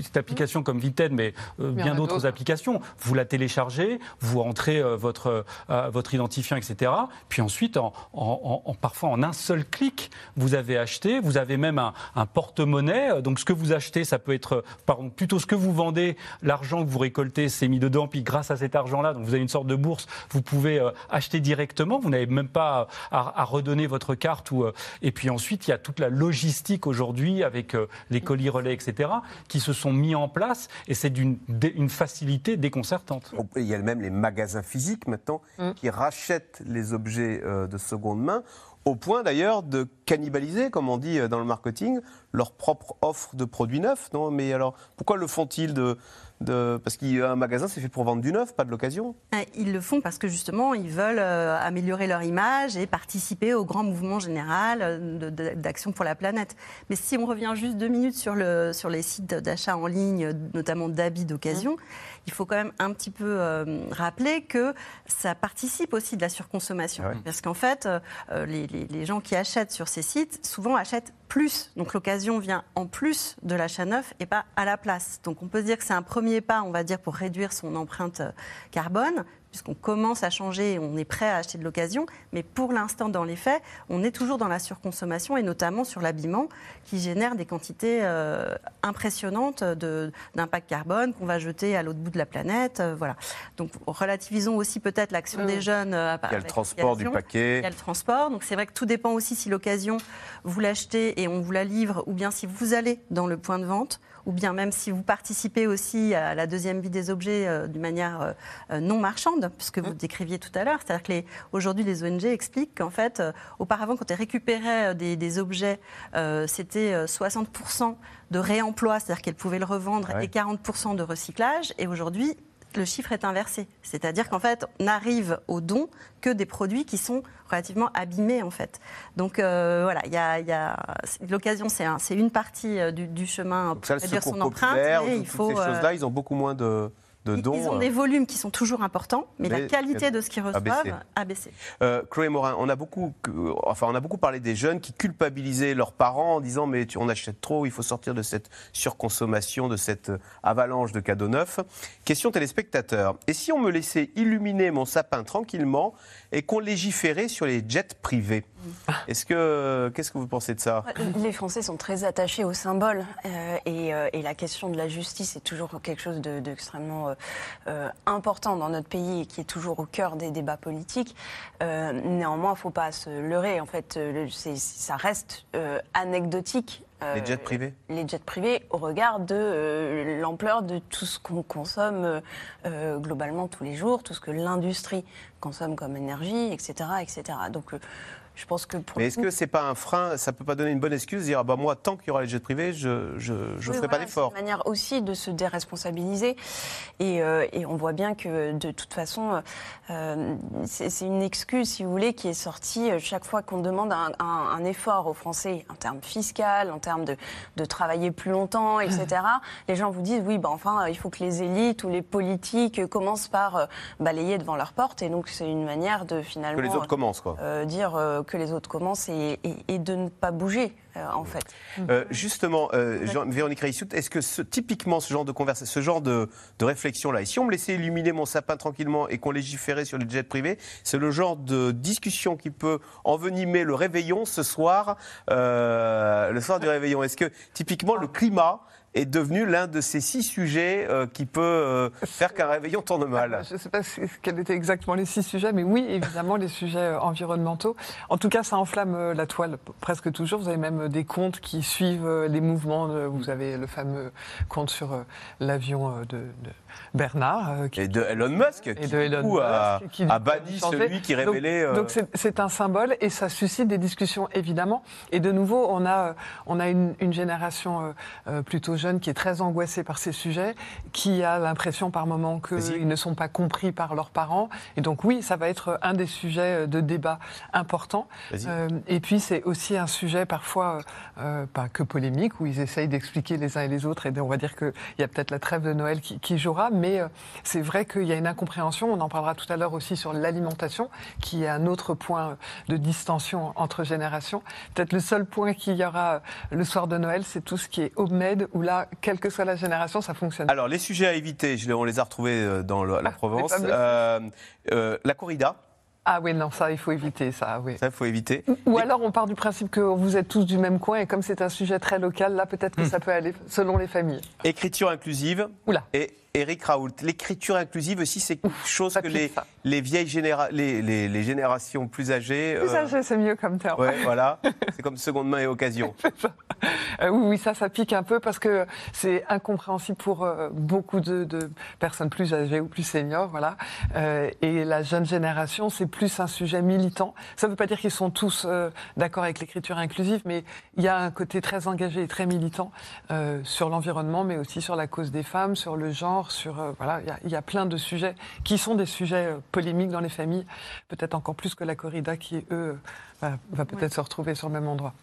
cette application comme Vited, mais euh, bien d'autres applications, vous la téléchargez, vous rentrez euh, votre, euh, votre identifiant, etc. Puis ensuite, en, en- en- parfois en un seul clic, vous avez acheté, vous avez même un, un porte-monnaie. Donc ce que vous achetez, ça peut être, pardon, plutôt ce que vous vendez, l'argent que vous récoltez, c'est mis dedans. Puis grâce à cet argent-là, donc vous avez une sorte de bourse, vous pouvez acheter directement. Vous n'avez même pas à, à redonner votre carte. Ou, et puis ensuite, il y a toute la logistique aujourd'hui avec euh, les colis relais, etc., qui se sont mis en place. Et c'est d'une une facilité déconcertante. Il y a même les magasins physiques maintenant qui rachètent les objets euh, de seconde main, au point d'ailleurs de cannibaliser, comme on dit euh, dans le marketing, leur propre offre de produits neufs. Non? Mais alors, pourquoi le font-ils de, de... Parce qu'un magasin, c'est fait pour vendre du neuf, pas de l'occasion. Euh, Ils le font parce que justement, ils veulent euh, améliorer leur image et participer au grand mouvement général euh, d'action pour la planète. Mais si on revient juste deux minutes sur, le, sur les sites d'achat en ligne, notamment d'habits d'occasion, il faut quand même un petit peu euh, rappeler que ça participe aussi de la surconsommation. Ah ouais. Parce qu'en fait, euh, les, les- les gens qui achètent sur ces sites, souvent achètent plus. Donc l'occasion vient en plus de l'achat neuf et pas à la place. Donc on peut dire que c'est un premier pas, on va dire, pour réduire son empreinte euh, carbone, puisqu'on commence à changer et on est prêt à acheter de l'occasion. Mais pour l'instant, dans les faits, on est toujours dans la surconsommation et notamment sur l'habillement qui génère des quantités euh, impressionnantes d'impact carbone qu'on va jeter à l'autre bout de la planète. euh, voilà. Donc relativisons aussi peut-être l'action des jeunes. euh, Il y a le transport du paquet. Il y a le transport. Donc c'est vrai que tout dépend aussi si l'occasion, vous l'achetez et on vous la livre, ou bien si vous allez dans le point de vente, ou bien même si vous participez aussi à la deuxième vie des objets euh, d'une manière non marchande, puisque vous décriviez tout à l'heure. C'est-à-dire que les- aujourd'hui, les ONG expliquent qu'en fait, euh, auparavant, quand ils récupéraient euh, des, des objets, euh, c'était euh, 60% de réemploi, c'est-à-dire qu'elles pouvaient le revendre, Ouais. et 40% de recyclage. Et aujourd'hui, le chiffre est inversé. C'est-à-dire qu'en fait, on n'arrive au don que des produits qui sont relativement abîmés, en fait. Donc euh, voilà, il y a, il y a- l'occasion, c'est un- c'est une partie du, du chemin pour réduire son empreinte, toutes il faut... ces choses-là, ils ont beaucoup moins de, de dons. ils ont euh. des volumes qui sont toujours importants, mais, Mais la qualité de ce qu'ils reçoivent a baissé. Euh, Chloé Morin, on a beaucoup, enfin, on a beaucoup parlé des jeunes qui culpabilisaient leurs parents en disant mais tu- on achète trop, il faut sortir de cette surconsommation, de cette euh, avalanche de cadeaux neufs. Question téléspectateur. Et si on me laissait illuminer mon sapin tranquillement et qu'on légiférait sur les jets privés Est-ce que qu'est-ce que vous pensez de ça? Les Français sont très attachés au symbole euh, et, euh, et la question de la justice est toujours quelque chose de- d'extrêmement euh, euh, important dans notre pays et qui est toujours au cœur des débats politiques. Euh, néanmoins, il ne faut pas se leurrer. En fait, le- ça reste euh, anecdotique. Euh, Les jets privés les jets privés au regard de euh, l'ampleur de tout ce qu'on consomme euh, euh, globalement tous les jours, tout ce que l'industrie consomme comme énergie, etc. etc. Donc euh, je pense que pour Mais est-ce que c'est pas un frein Ça peut pas donner une bonne excuse de dire ah bah moi tant qu'il y aura les jets privés, je je, je Oui, ferai pas d'effort. C'est une manière aussi de se déresponsabiliser. Et, euh, et on voit bien que de toute façon, euh, c'est une excuse, si vous voulez, qui est sortie euh, chaque fois qu'on demande un, un- un effort aux Français en termes fiscal, en termes de, de travailler plus longtemps, etc. les gens vous disent oui, bah enfin, il faut que les élites ou les politiques commencent par balayer devant leur porte. Et donc c'est une manière de finalement Que les autres commencent quoi. dire que les autres commencent et, de ne pas bouger, euh, en fait. Euh, justement, euh, Véronique Reissout, est-ce que ce- typiquement ce genre de conversation, ce genre de, réflexion-là, et si on me laissait illuminer mon sapin tranquillement et qu'on légiférait sur les jets privés, c'est le genre de discussion qui peut envenimer le réveillon ce soir, le soir du réveillon Est-ce que typiquement le climat est devenu l'un de ces six sujets euh, qui peut euh, faire qu'un réveillon tourne mal Je ne sais pas quels étaient exactement les six sujets, mais oui, évidemment, les sujets euh, environnementaux. En tout cas, ça enflamme la toile presque toujours. Vous avez même des comptes qui suivent les mouvements. vous avez le fameux compte sur l'avion de, de Bernard. qui- Et de Elon Musk, et qui, de Elon coup, a, Musk, qui, a coup, a banni celui qui révélait... Donc c'est- c'est un symbole et ça suscite des discussions évidemment. Et de nouveau, on a, on a une, une génération plutôt jeune jeune qui est très angoissé par ces sujets, qui a l'impression par moment qu'ils ne sont pas compris par leurs parents. Et donc oui, ça va être un des sujets de débat importants. Euh, et puis c'est aussi un sujet parfois euh, pas que polémique, où ils essayent d'expliquer les uns et les autres. Et on va dire qu'il y a peut-être la trêve de Noël qui, qui jouera, mais euh, c'est vrai qu'il y a une incompréhension. On en parlera tout à l'heure aussi sur l'alimentation, qui est un autre point de distension entre générations. Peut-être le seul point qu'il y aura le soir de Noël, c'est tout ce qui est homemade, où là, quelle que soit la génération, ça fonctionne. Alors, les sujets à éviter, on les a retrouvés dans la Provence. la corrida. Ah oui, non, ça, il faut éviter ça, oui. Ça, il faut éviter. Ou, alors, on part du principe que vous êtes tous du même coin, et comme c'est un sujet très local, là, peut-être que hmm. ça peut aller selon les familles. Écriture inclusive. Oula. Et Eric Raoult. L'écriture inclusive aussi, c'est quelque chose que les, les vieilles généra les, les, générations plus âgées. Plus euh, âgées, c'est mieux comme terme. Ouais, voilà. c'est comme seconde main et occasion. Euh, oui, oui, ça, ça pique un peu parce que c'est incompréhensible pour euh, beaucoup de, de, personnes plus âgées ou plus seniors, voilà. et la jeune génération, c'est plus un sujet militant. Ça ne veut pas dire qu'ils sont tous d'accord avec l'écriture inclusive, mais il y a un côté très engagé et très militant sur l'environnement, mais aussi sur la cause des femmes, sur le genre sur euh, voilà, il y, a plein de sujets qui sont des sujets euh, polémiques dans les familles, peut-être encore plus que la corrida qui eux va, peut-être se retrouver sur le même endroit.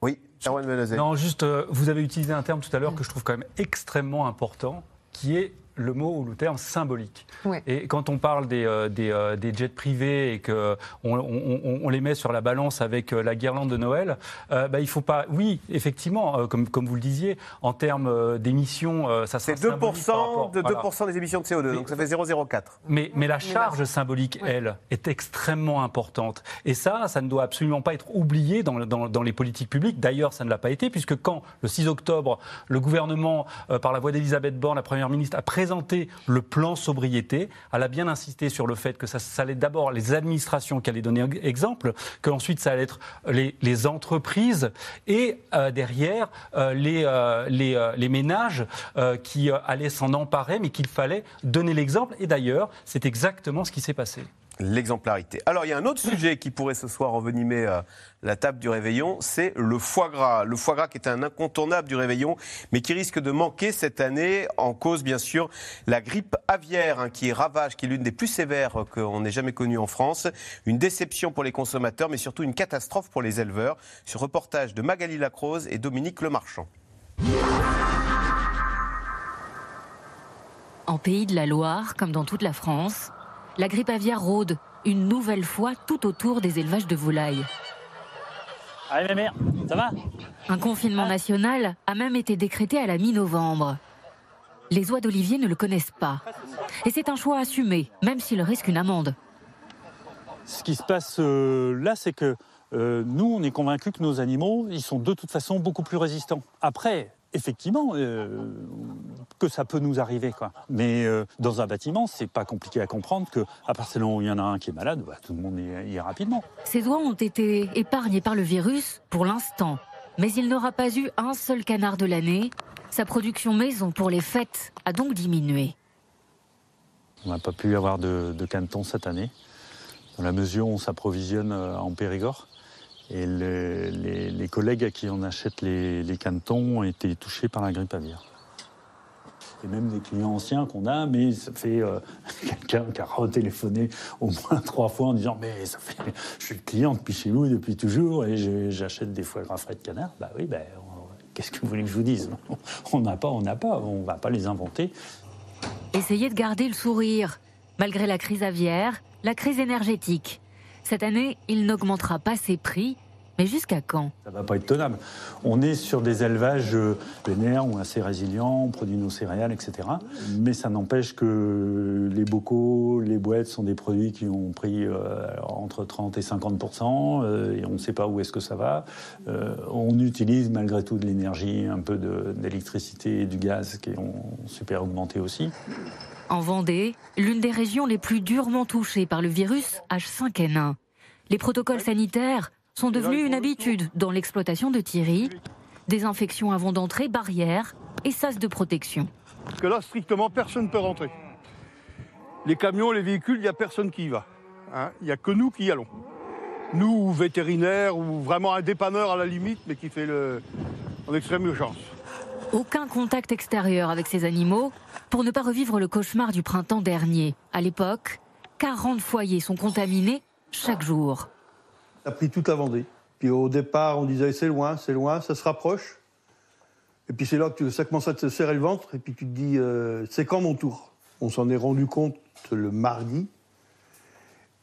Oui, Erwan Non, juste, euh, vous avez utilisé un terme tout à l'heure que je trouve quand même extrêmement important, qui est le mot ou le terme symbolique. Et quand on parle des, euh, euh, des, jets privés et qu'on on, les met sur la balance avec euh, la guirlande de Noël, bah, il faut pas. Oui, effectivement, comme, comme vous le disiez, en termes d'émissions, ça sera. C'est 2%, de 2 des émissions de CO2, donc ça fait 0,04. Mais, mais la charge symbolique, elle, est extrêmement importante. Et ça, ça ne doit absolument pas être oublié dans, dans, dans les politiques publiques. D'ailleurs, ça ne l'a pas été, puisque quand, le 6 octobre, le gouvernement, par la voix d'Elisabeth Borne, la première ministre, a présenter le plan sobriété. Elle a bien insisté sur le fait que ça, allait d'abord les administrations qui allaient donner exemple, qu'ensuite ça allait être les, entreprises et euh, derrière euh, euh, les, ménages qui allaient s'en emparer, mais qu'il fallait donner l'exemple. Et d'ailleurs, c'est exactement ce qui s'est passé. L'exemplarité. Alors, il y a un autre sujet qui pourrait ce soir envenimer euh, la table du réveillon, c'est le foie gras. Le foie gras qui est un incontournable du réveillon, mais qui risque de manquer cette année, en cause bien sûr la grippe aviaire, hein, qui ravage, qui est l'une des plus sévères qu'on ait jamais connues en France. Une déception pour les consommateurs, mais surtout une catastrophe pour les éleveurs. Ce reportage de Magali Lacrose et Dominique Lemarchand. En pays de la Loire, comme dans toute la France, la grippe aviaire rôde une nouvelle fois tout autour des élevages de volailles. Allez, mère, ça va? Un confinement national a même été décrété à la mi-novembre. Les oies d'Olivier ne le connaissent pas. Et c'est un choix assumé, même s'il risque une amende. Ce qui se passe euh, là, c'est que euh, nous, on est convaincus que nos animaux, ils sont de toute façon beaucoup plus résistants. Après, effectivement, euh, que ça peut nous arriver. Quoi. Mais euh, dans un bâtiment, c'est pas compliqué à comprendre que, à partir du moment où il y en a un qui est malade, bah, tout le monde y est rapidement. Ces oies ont été épargnées par le virus pour l'instant. Mais il n'aura pas eu un seul canard de l'année. Sa production maison pour les fêtes a donc diminué. On n'a pas pu avoir de, de canetons cette année, dans la mesure où on s'approvisionne euh, en Périgord. Et les, collègues à qui on achète les, les canetons ont été touchés par la grippe aviaire. Et même des clients anciens qu'on a, mais ça fait euh, quelqu'un qui a retéléphoné au moins trois fois en disant Mais ça fait, je suis client depuis chez vous depuis toujours et j'achète des foie gras frais de canard. Bah oui, ben, qu'est-ce que vous voulez que je vous dise? On n'a pas, on n'a pas, on va pas les inventer. Essayez de garder le sourire, malgré la crise aviaire, la crise énergétique. Cette année, il n'augmentera pas ses prix, mais jusqu'à quand? Ça ne va pas être tenable. On est sur des élevages vénères ou assez résilients, on produit nos céréales, etc. Mais ça n'empêche que les bocaux, les boîtes sont des produits qui ont pris euh, entre 30 et 50 euh, et on ne sait pas où est-ce que ça va. Euh, on utilise malgré tout de l'énergie, un peu d'électricité et du gaz qui ont super augmenté aussi. En Vendée, l'une des régions les plus durement touchées par le virus H5N1. Les protocoles sanitaires sont devenus une habitude dans l'exploitation de Thierry. Désinfection avant d'entrée, barrières et sas de protection. Parce que là, strictement, personne ne peut rentrer. Les camions, les véhicules, il n'y a personne qui y va. Hein. Il n'y a que nous qui y allons. Nous, vétérinaires, ou vraiment un dépanneur à la limite, mais qui fait le... en extrême urgence. Aucun contact extérieur avec ces animaux pour ne pas revivre le cauchemar du printemps dernier. À l'époque, 40 foyers sont contaminés chaque jour. A pris toute la Vendée. Puis au départ, on disait c'est loin, c'est loin, ça se rapproche. Et puis c'est là que ça commence à te serrer le ventre. Et puis tu te dis euh, c'est quand mon tour? On s'en est rendu compte le mardi.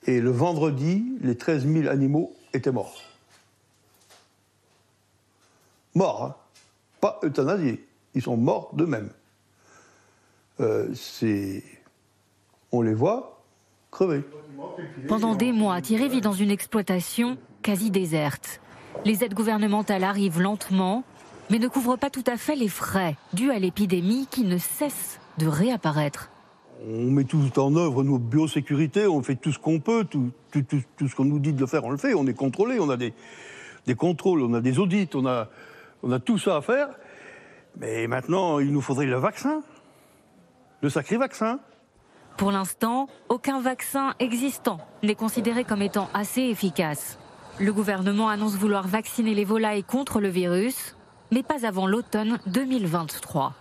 Et le vendredi, les 13 000 animaux étaient morts. Morts, hein. pas euthanasiés. Ils sont morts d'eux-mêmes. Euh, c'est. On les voit crever. Pendant des mois, Thierry vit dans une exploitation quasi déserte. Les aides gouvernementales arrivent lentement, mais ne couvrent pas tout à fait les frais dus à l'épidémie qui ne cesse de réapparaître. On met tout en œuvre nos biosécurités, on fait tout ce qu'on peut, tout, ce qu'on nous dit de le faire, on le fait. On est contrôlé, on a des, des contrôles, on a des audits, on a, on a tout ça à faire. Mais maintenant, il nous faudrait le vaccin, le sacré vaccin. Pour l'instant, aucun vaccin existant n'est considéré comme étant assez efficace. Le gouvernement annonce vouloir vacciner les volailles contre le virus, mais pas avant l'automne 2023.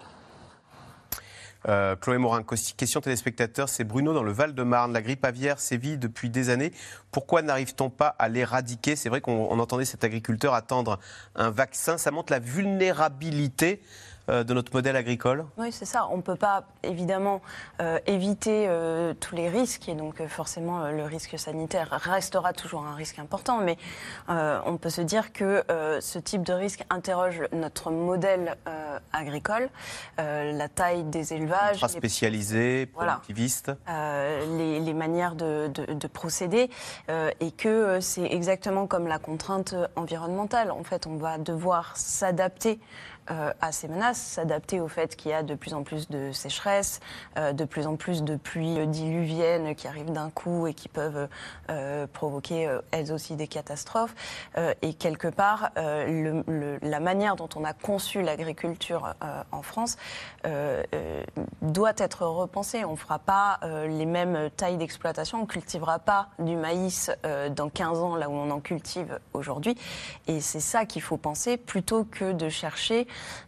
Euh, Chloé Morin, question téléspectateur, c'est Bruno dans le Val-de-Marne. La grippe aviaire sévit depuis des années. Pourquoi n'arrive-t-on pas à l'éradiquer? C'est vrai qu'on on entendait cet agriculteur attendre un vaccin. Ça montre la vulnérabilité de notre modèle agricole Oui, c'est ça. On ne peut pas évidemment euh, éviter euh, tous les risques et donc euh, forcément euh, le risque sanitaire restera toujours un risque important. Mais euh, on peut se dire que euh, ce type de risque interroge notre modèle euh, agricole, euh, la taille des élevages, les- spécialisé, productiviste. euh, les, les manières de, de- de procéder euh, et que euh, c'est exactement comme la contrainte environnementale. En fait, on va devoir s'adapter euh, à ces menaces, s'adapter au fait qu'il y a de plus en plus de sécheresse, euh, de plus en plus de pluies diluviennes qui arrivent d'un coup et qui peuvent euh, provoquer euh, elles aussi des catastrophes. Euh, et quelque part, euh, le- le- la manière dont on a conçu l'agriculture en France doit être repensée. On ne fera pas les mêmes tailles d'exploitation, on ne cultivera pas du maïs dans 15 ans là où on en cultive aujourd'hui. Et c'est ça qu'il faut penser plutôt que de chercher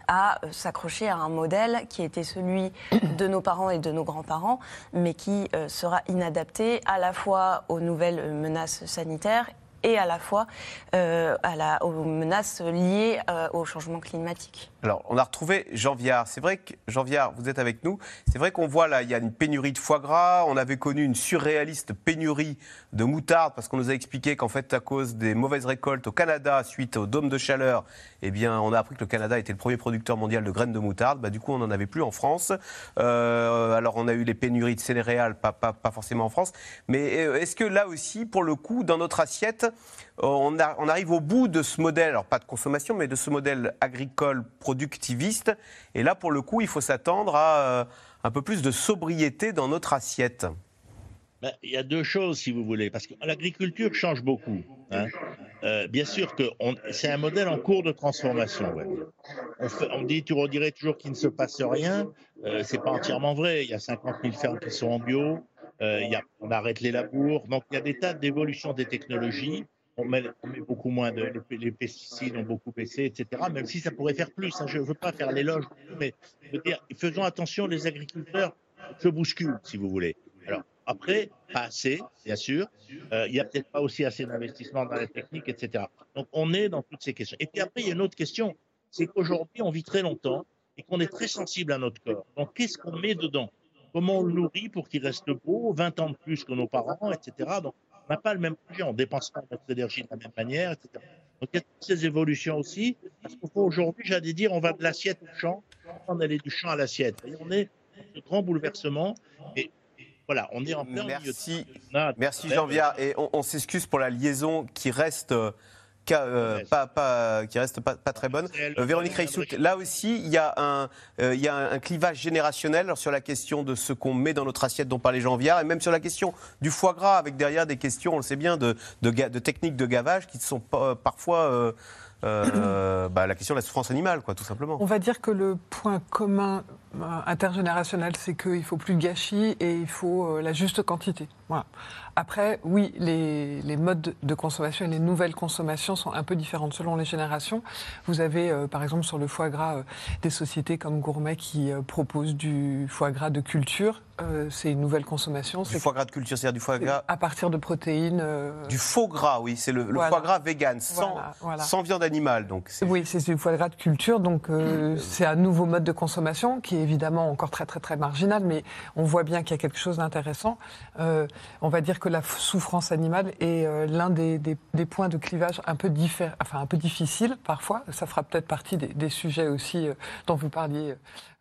à euh, s'accrocher à un modèle qui était celui de nos parents et de nos grands-parents, mais qui euh, sera inadapté à la fois aux nouvelles menaces sanitaires et à la fois euh, aux menaces liées au changement climatique. Alors, on a retrouvé Jean Viard. C'est vrai que, Jean Viard, vous êtes avec nous. C'est vrai qu'on voit là, il y a une pénurie de foie gras. On avait connu une surréaliste pénurie de moutarde parce qu'on nous a expliqué qu'en fait, à cause des mauvaises récoltes au Canada suite au dôme de chaleur, eh bien, on a appris que le Canada était le premier producteur mondial de graines de moutarde. Bah, du coup, on n'en avait plus en France. Euh, alors, on a eu les pénuries de céréales, pas, pas, forcément en France. Mais euh, est-ce que là aussi, pour le coup, dans notre assiette, on, on arrive au bout de ce modèle, alors pas de consommation, mais de ce modèle agricole productiviste. Et là, pour le coup, il faut s'attendre à euh, un peu plus de sobriété dans notre assiette. Ben, il y a deux choses, si vous voulez, parce que l'agriculture change beaucoup. hein. Euh, bien sûr que on- c'est un modèle en cours de transformation. on. On, fait- on dit, tu redirais toujours qu'il ne se passe rien. Euh, c'est pas entièrement vrai. Il y a 50 000 fermes qui sont en bio. Euh, on arrête les labours. Donc il y a des tas d'évolutions des technologies. On met, beaucoup moins de les, les pesticides ont beaucoup baissé, etc. Même si ça pourrait faire plus. hein. Je ne veux pas faire l'éloge, mais faisons attention. Les agriculteurs se bousculent, si vous voulez. Alors après, pas assez, bien sûr. Euh, il n'y a peut-être pas aussi assez d'investissement dans la technique, etc. Donc on est dans toutes ces questions. Et puis après, il y a une autre question, c'est qu'aujourd'hui, on vit très longtemps et qu'on est très sensible à notre corps. Donc qu'est-ce qu'on met dedans? Comment on le nourrit pour qu'il reste beau, 20 ans de plus que nos parents, etc. Donc on n'a pas le même projet, on ne dépense pas notre énergie de la même manière, etc. Donc il y a toutes ces évolutions aussi. Parce qu'aujourd'hui, j'allais dire, on va de l'assiette au champ, on allait du champ à l'assiette. Et on est dans ce grand bouleversement. Et voilà, on est en plein milieu de Merci, ça. merci Jean Viard. Et on, on s'excuse pour la liaison qui reste. Euh, euh, pas, pas- qui reste pas, pas très bonne. Euh, Véronique Reissout, là aussi, il y a un, euh, il y a un, un clivage générationnel alors, sur la question de ce qu'on met dans notre assiette dont parlait Jean Viard, et même sur la question du foie gras, avec derrière des questions, on le sait bien, de, de, techniques de gavage qui sont pas- parfois euh, euh, bah, la question de la souffrance animale, quoi, tout simplement. On va dire que le point commun intergénérationnel, c'est qu'il faut plus de gâchis et il faut euh, la juste quantité. Voilà. Après, oui, les, les, modes de consommation et les nouvelles consommations sont un peu différentes selon les générations. Vous avez, euh, par exemple, sur le foie gras, euh, des sociétés comme Gourmet qui euh, proposent du foie gras de culture. c'est une nouvelle consommation. Du foie gras de culture, c'est-à-dire du foie gras À partir de protéines. Du faux gras, oui, c'est le, le foie gras vegan, sans, Voilà, voilà. sans viande animale. Donc Oui, c'est du foie gras de culture, donc euh, c'est un nouveau mode de consommation qui est évidemment encore très très très marginal, mais on voit bien qu'il y a quelque chose d'intéressant. Euh, on va dire que la souffrance animale est euh, l'un des, points de clivage un peu diffé- enfin un peu difficile parfois. Ça fera peut-être partie des, des sujets aussi euh, dont vous parliez.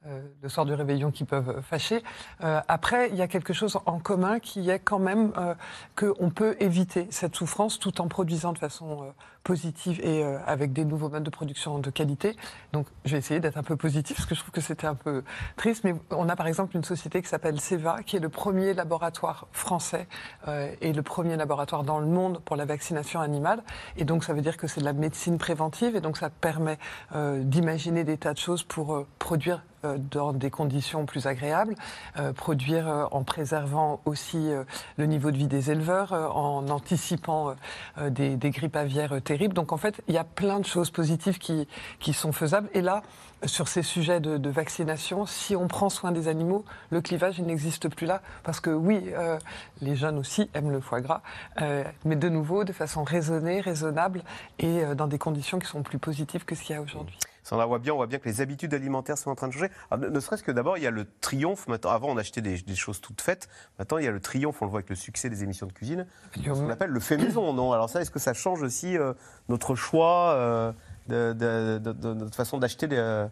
Euh, le soir du réveillon qui peuvent fâcher. Euh, après, il y a quelque chose en commun qui est quand même euh, qu'on peut éviter cette souffrance tout en produisant de façon euh, positive et euh, avec des nouveaux modes de production de qualité. Donc, je vais essayer d'être un peu positif parce que je trouve que c'était un peu triste. Mais on a par exemple une société qui s'appelle Seva, qui est le premier laboratoire français euh, et le premier laboratoire dans le monde pour la vaccination animale. Et donc, ça veut dire que c'est de la médecine préventive et donc ça permet euh, d'imaginer des tas de choses pour euh, produire euh, dans des conditions plus agréables, euh, produire euh, en préservant aussi euh, le niveau de vie des éleveurs, euh, en anticipant euh, euh, des, grippes aviaires euh, terribles. Donc en fait, il y a plein de choses positives qui, sont faisables. Et là, sur ces sujets de, vaccination, si on prend soin des animaux, le clivage n'existe plus là. Parce que oui, euh, les jeunes aussi aiment le foie gras, euh, mais de nouveau de façon raisonnée, raisonnable et euh, dans des conditions qui sont plus positives que ce qu'il y a aujourd'hui. Ça, on la voit bien, on voit bien que les habitudes alimentaires sont en train de changer. Alors, ne serait-ce que d'abord, il y a le triomphe. Maintenant, avant, on achetait des, des choses toutes faites. Maintenant, il y a le triomphe, on le voit avec le succès des émissions de cuisine. Ce qu'on appelle le fait maison, non? Alors ça, est-ce que ça change aussi euh, notre choix euh, de, de- de- de notre façon d'acheter euh,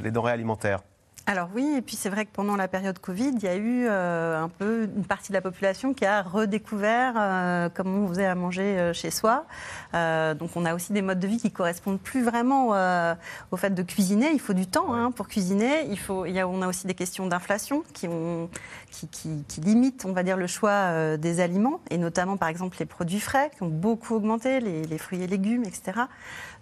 les denrées alimentaires? Alors oui, et puis c'est vrai que pendant la période Covid, il y a eu euh, un peu une partie de la population qui a redécouvert euh, comment on faisait à manger euh, chez soi. Donc on a aussi des modes de vie qui correspondent plus vraiment au fait de cuisiner. Il faut du temps hein, pour cuisiner. Il faut, on a aussi des questions d'inflation qui, limitent, on va dire, le choix des aliments, et notamment par exemple les produits frais qui ont beaucoup augmenté, les fruits et légumes, etc.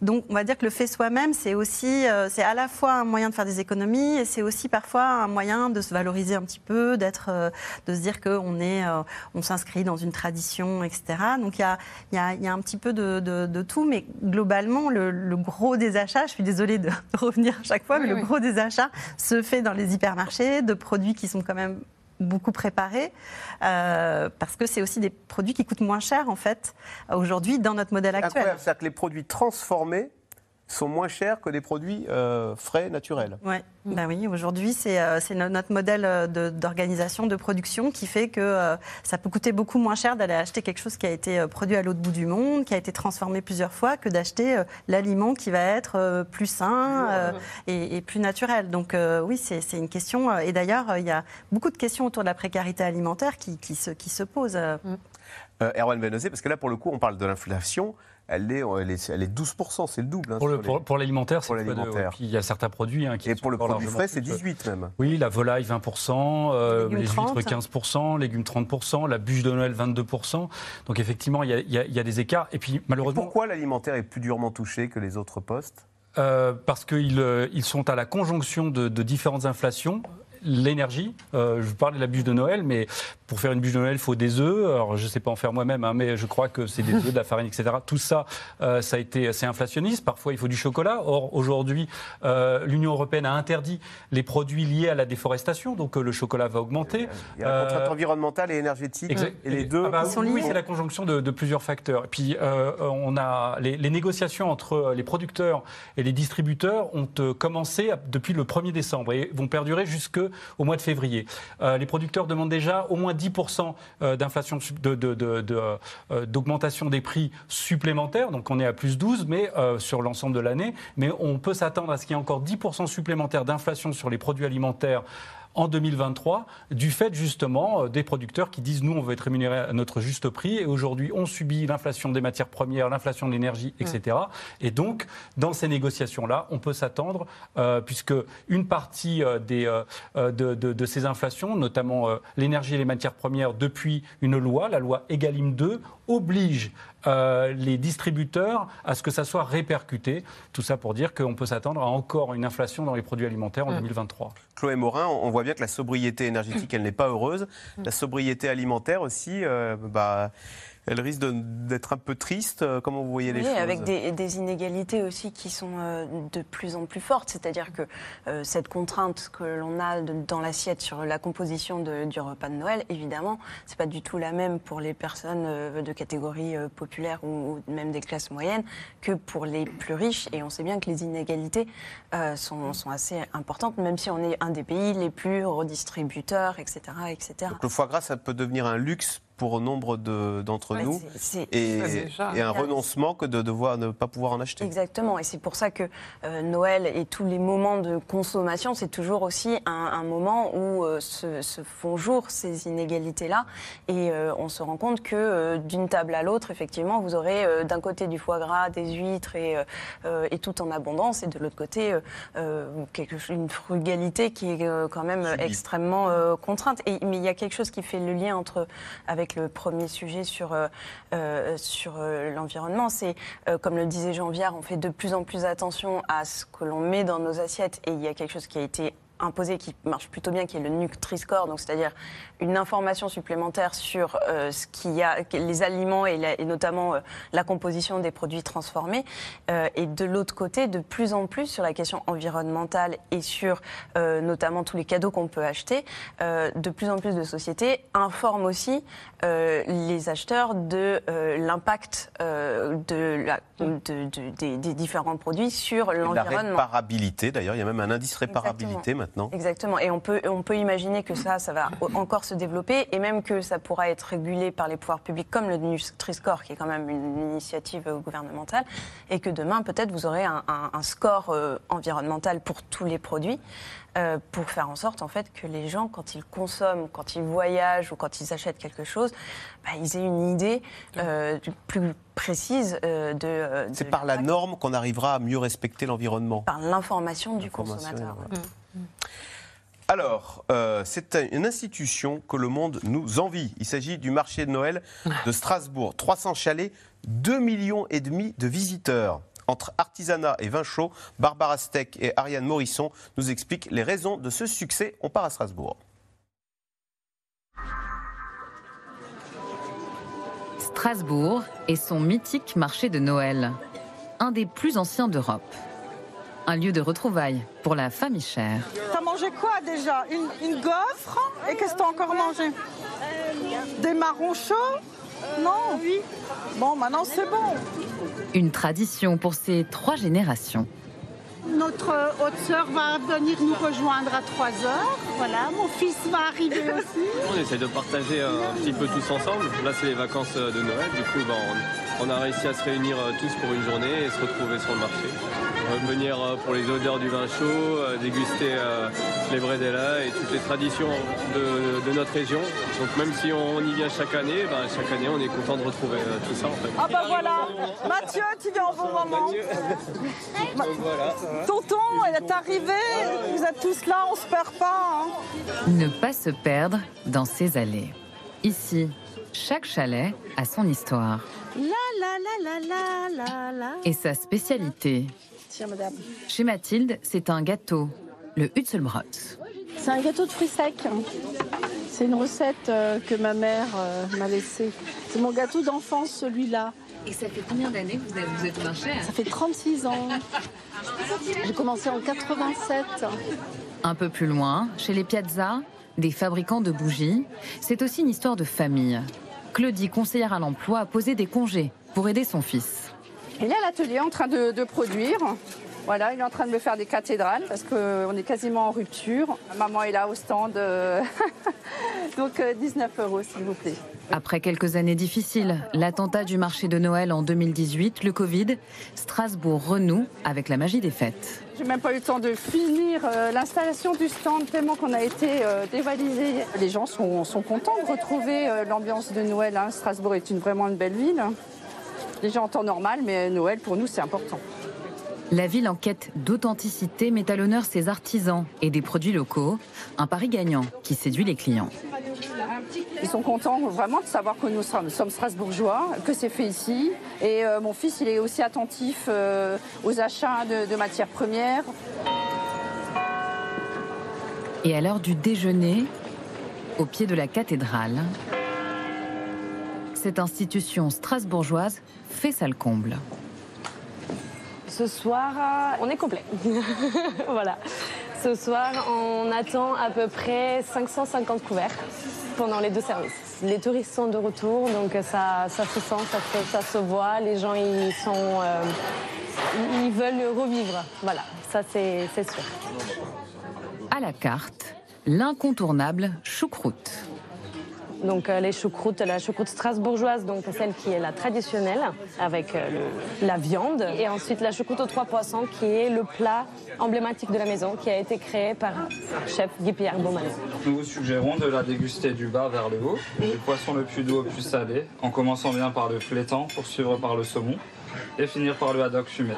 Donc on va dire que le fait soi-même, c'est aussi, euh, c'est à la fois un moyen de faire des économies et c'est aussi parfois un moyen de se valoriser un petit peu, d'être, euh, de se dire qu'on est, euh, on s'inscrit dans une tradition, etc. Donc il y a, il y a- il y a un petit peu de, de- de tout, mais globalement le, le gros des achats, je suis désolée de revenir à chaque fois, mais Oui, le oui. gros des achats se fait dans les hypermarchés de produits qui sont quand même beaucoup préparés, euh, parce que c'est aussi des produits qui coûtent moins cher en fait aujourd'hui dans notre modèle actuel. C'est-à-dire que les produits transformés sont moins chers que des produits euh, frais, naturels. Ouais. Ben oui, aujourd'hui, c'est euh, notre modèle euh, de- d'organisation, de, production qui fait que euh, ça peut coûter beaucoup moins cher d'aller acheter quelque chose qui a été produit à l'autre bout du monde, qui a été transformé plusieurs fois, que d'acheter euh, l'aliment qui va être euh, plus sain euh, et, et plus naturel. Donc euh, oui, c'est une question. et d'ailleurs, euh, il y a beaucoup de questions autour de la précarité alimentaire qui, qui se, qui se posent. euh. Euh, Erwan Benozé, parce que là, pour le coup, on parle de l'inflation. Elle est, elle est, elle est 12%, c'est le double. hein, Pour, le- sur les- pour- pour l'alimentaire, c'est pour l'alimentaire. il y a certains produits hein, qui Et sont pour le produit frais, c'est plus, euh, 18 même. Oui, la volaille 20%, euh, Les huîtres 30. 15%, légumes 30%, la bûche de Noël 22%. Donc effectivement, il y a, il y a- il y a des écarts. Et puis malheureusement, Pourquoi l'alimentaire est plus durement touché que les autres postes? Euh, parce qu'ils euh, ils sont à la conjonction de, de différentes inflations. L'énergie, euh, je vous parlais de la bûche de Noël, mais pour faire une bûche de Noël, il faut des œufs. Alors, je ne sais pas en faire moi-même, hein, mais je crois que c'est des œufs, de la farine, etc. Tout ça, euh, ça a été, c'est inflationniste. Parfois, il faut du chocolat. Or, aujourd'hui, euh, l'Union européenne a interdit les produits liés à la déforestation, donc euh, le chocolat va augmenter. Il y a la Euh, contrainte environnementale et énergétique. Exact. Et les deux Ah bah sont oui, c'est la conjonction de, de plusieurs facteurs. Et puis, euh, on a les, les négociations entre les producteurs et les distributeurs ont euh, commencé depuis le 1er décembre et vont perdurer jusqu'au mois de février. Euh, les producteurs demandent déjà au moins 10% euh, de, euh, d'augmentation des prix supplémentaires. Donc, on est à plus 12, mais euh, sur l'ensemble de l'année. Mais on peut s'attendre à ce qu'il y ait encore 10% supplémentaires d'inflation sur les produits alimentaires en 2023 du fait justement euh, des producteurs qui disent nous on veut être rémunérés à notre juste prix et aujourd'hui on subit l'inflation des matières premières, l'inflation de l'énergie, etc. Et donc dans ces négociations-là, on peut s'attendre, euh, puisque une partie euh, des, euh, de, de- de ces inflations, notamment euh, l'énergie et les matières premières, depuis une loi, la loi Egalim 2, oblige euh, les distributeurs à ce que ça soit répercuté. Tout ça pour dire qu'on peut s'attendre à encore une inflation dans les produits alimentaires en Mm. 2023. Chloé Morin, on on voit bien que la sobriété énergétique, elle n'est pas heureuse. La sobriété alimentaire aussi, euh, bah, elle risque d'être un peu triste. Euh, Comment vous voyez les Oui, choses avec des, des inégalités aussi qui sont euh, de plus en plus fortes. C'est-à-dire que euh, cette contrainte que l'on a de- dans l'assiette sur la composition de- du repas de Noël, évidemment, c'est pas du tout la même pour les personnes euh, de catégorie euh, populaire ou, ou même des classes moyennes que pour les plus riches. Et on sait bien que les inégalités sont, sont assez importantes, même si on est un des pays les plus redistributeurs, etc., etc. Donc le foie gras, ça peut devenir un luxe pour nombre de- d'entre nous c'est- c'est- et, un renoncement que de devoir ne pas pouvoir en acheter. Exactement, et c'est pour ça que euh, Noël et tous les moments de consommation, c'est toujours aussi un, un moment où euh, se, se font jour ces inégalités-là, et euh, on se rend compte que d'une table à l'autre, effectivement, vous aurez d'un côté du foie gras, des huîtres et, et tout en abondance, et de l'autre côté quelque, une frugalité qui est quand même extrêmement contrainte. Et, mais il y a quelque chose qui fait le lien entre avec le premier sujet sur euh, euh, euh, l'environnement, c'est comme le disait Jean Viard, on fait de plus en plus attention à ce que l'on met dans nos assiettes, et il y a quelque chose qui a été imposé qui marche plutôt bien, qui est le Nutri-Score, donc c'est-à-dire une information supplémentaire sur euh, ce qu'il y a, les aliments et, la- et notamment euh, la composition des produits transformés. Euh, et de l'autre côté, de plus en plus sur la question environnementale et sur notamment tous les cadeaux qu'on peut acheter, de plus en plus de sociétés informent aussi les acheteurs de l'impact de la- de- de- des, des différents produits sur La l'environnement. réparabilité, d'ailleurs, il y a même un indice réparabilité maintenant. Exactement. Et on peut, on peut imaginer que ça, ça va encore se développer et même que ça pourra être régulé par les pouvoirs publics comme le Nutri-Score, qui est quand même une initiative euh, gouvernementale, et que demain, peut-être, vous aurez un, un- un score euh, environnemental pour tous les produits. euh, pour faire en sorte en fait que les gens, quand ils consomment, quand ils voyagent ou quand ils achètent quelque chose, bah, ils aient une idée euh, plus précise euh, de, C'est par la norme qu'on arrivera à mieux respecter l'environnement. par l'information du consommateur. ouais. Alors, euh, c'est une institution que le monde nous envie. Il s'agit du marché de Noël de Strasbourg. 300 chalets, 2 millions et demi de visiteurs. Entre artisanat et vin chaud, Barbara Steck et Ariane Morisson nous expliquent les raisons de ce succès. On part à Strasbourg. Strasbourg et son mythique marché de Noël, un des plus anciens d'Europe. Un lieu de retrouvailles pour la famille chère. T'as mangé quoi déjà? Une, une gaufre Et qu'est-ce que t'as encore mangé? Des marrons chauds? Non? Oui. Bon, maintenant c'est bon. Une tradition pour ces trois générations. Notre euh, haute sœur va venir nous rejoindre à 3 heures. Voilà, mon fils va arriver aussi. On essaie de partager un petit peu tous ensemble. Là, c'est les vacances de Noël. Du coup, ben, on, on a réussi à se réunir euh, tous pour une journée et se retrouver sur le marché. Revenir euh, pour les odeurs du vin chaud, euh, déguster les bredella et toutes les traditions de, de notre région. Donc, même si on y vient chaque année, ben, chaque année, on est content de retrouver tout ça. En fait. Ah bah voilà Mathieu, tu viens au bon moment. Voilà. Tonton, elle est arrivée. Vous êtes tous là, on se perd pas. hein. Ne pas se perdre dans ces allées. Ici, chaque chalet a son histoire La la la la la la la. et sa spécialité. Tiens, madame. Chez Mathilde, c'est un gâteau, le Hutzelbrot. C'est un gâteau de fruits secs. C'est une recette euh, que ma mère euh, m'a laissée. C'est mon gâteau d'enfance, celui-là. Et ça fait combien d'années que vous êtes, vous êtes au marché Ça fait 36 ans. J'ai commencé en 87. Un peu plus loin, chez les Piazza, des fabricants de bougies, c'est aussi une histoire de famille. Claudie, conseillère à l'emploi, a posé des congés pour aider son fils. Il est à l'atelier en train de, de produire. Voilà, il est en train de me faire des cathédrales parce qu'on est quasiment en rupture. Maman est là au stand. euh, Donc euh, 19 euros, s'il vous plaît. Après quelques années difficiles, l'attentat du marché de Noël en 2018, le Covid, Strasbourg renoue avec la magie des fêtes. J'ai même pas eu le temps de finir euh, l'installation du stand tellement qu'on a été euh, dévalisé. Les gens sont, sont contents de retrouver euh, l'ambiance de Noël. hein. Strasbourg est une, vraiment une belle ville. hein. Déjà en temps normal, mais Noël pour nous c'est important. La ville en quête d'authenticité met à l'honneur ses artisans et des produits locaux, un pari gagnant qui séduit les clients. Ils sont contents vraiment de savoir que nous sommes, sommes strasbourgeois, que c'est fait ici. Et euh, mon fils, il est aussi attentif euh, aux achats de, de matières premières. Et à l'heure du déjeuner, au pied de la cathédrale, cette institution strasbourgeoise fait sa le comble. Ce soir, euh, on est complet. Ce soir, on attend à peu près 550 couverts pendant les deux services. Les touristes sont de retour, donc ça, se sent, ça se, voit. Les gens, ils euh, ils- veulent revivre. Voilà, ça c'est sûr. À la carte, l'incontournable choucroute. Donc euh, les choucroutes, la choucroute strasbourgeoise, donc celle qui est la traditionnelle avec euh, le- la viande, et ensuite la choucroute aux trois poissons qui est le plat emblématique de la maison qui a été créé par chef Guy-Pierre Beaumanet. Nous vous suggérons de la déguster du bas vers le haut, du poisson le plus doux au plus salé, en commençant bien par le flétan, poursuivre par le saumon et finir par le haddock fumé.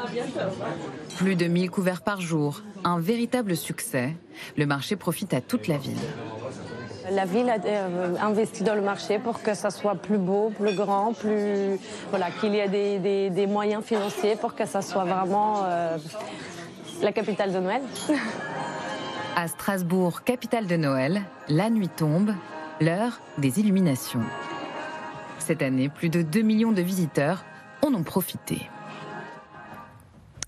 Plus de 1000 couverts par jour, un véritable succès. Le marché profite à toute la ville. La ville a euh, investi dans le marché pour que ça soit plus beau, plus grand, plus voilà, qu'il y ait des, moyens financiers pour que ça soit vraiment euh, la capitale de Noël. À Strasbourg, capitale de Noël, la nuit tombe, l'heure des illuminations. Cette année, plus de 2 millions de visiteurs en ont profité.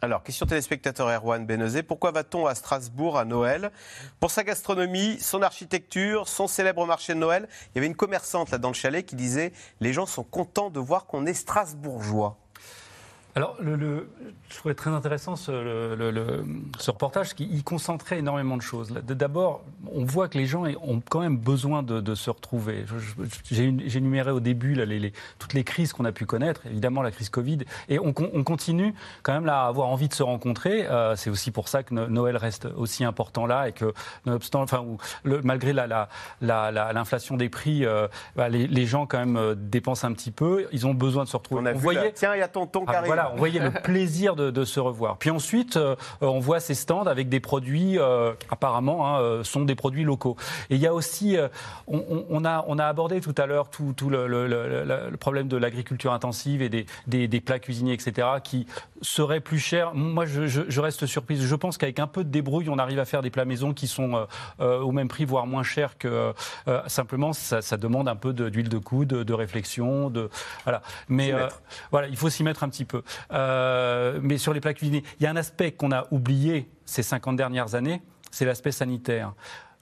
Alors, question téléspectateur Erwan Benezé, pourquoi va-t-on à Strasbourg à Noël? Pour sa gastronomie, son architecture, son célèbre marché de Noël. Il y avait une commerçante là dans le chalet qui disait les gens sont contents de voir qu'on est strasbourgeois. Alors, le, le- je trouvais très intéressant ce, le- ce reportage, parce qu'il y concentrait énormément de choses. D'abord, on voit que les gens ont quand même besoin de, de se retrouver. J'ai énuméré au début là, les- les- toutes les crises qu'on a pu connaître, évidemment la crise Covid, et on, on continue quand même là, à avoir envie de se rencontrer. Euh, C'est aussi pour ça que No- Noël reste aussi important là, et que, nonobstant, enfin, malgré la- la- la- la- l'inflation des prix, euh, bah, les, les gens quand même euh, dépensent un petit peu. Ils ont besoin de se retrouver. On a vu, là, tiens, il y a tonton qui Ah, arrive. Voilà, on voyait le plaisir de, de se revoir. Puis ensuite, euh, on voit ces stands avec des produits, euh, apparemment, hein, euh, sont des produits locaux. Et il y a aussi, euh, on, on- a, on a abordé tout à l'heure tout, tout le, le- le- le- problème de l'agriculture intensive et des, des- des plats cuisinés, etc., qui seraient plus chers. Moi, je, je- je reste surprise. Je pense qu'avec un peu de débrouille, on arrive à faire des plats maison qui sont euh, euh, au même prix, voire moins chers que euh, simplement. Ça, ça demande un peu de- d'huile de coude, de réflexion, de voilà. Mais euh, voilà, il faut s'y mettre un petit peu. Euh, mais sur les plats cuisinés, il y a un aspect qu'on a oublié ces 50 dernières années, c'est l'aspect sanitaire.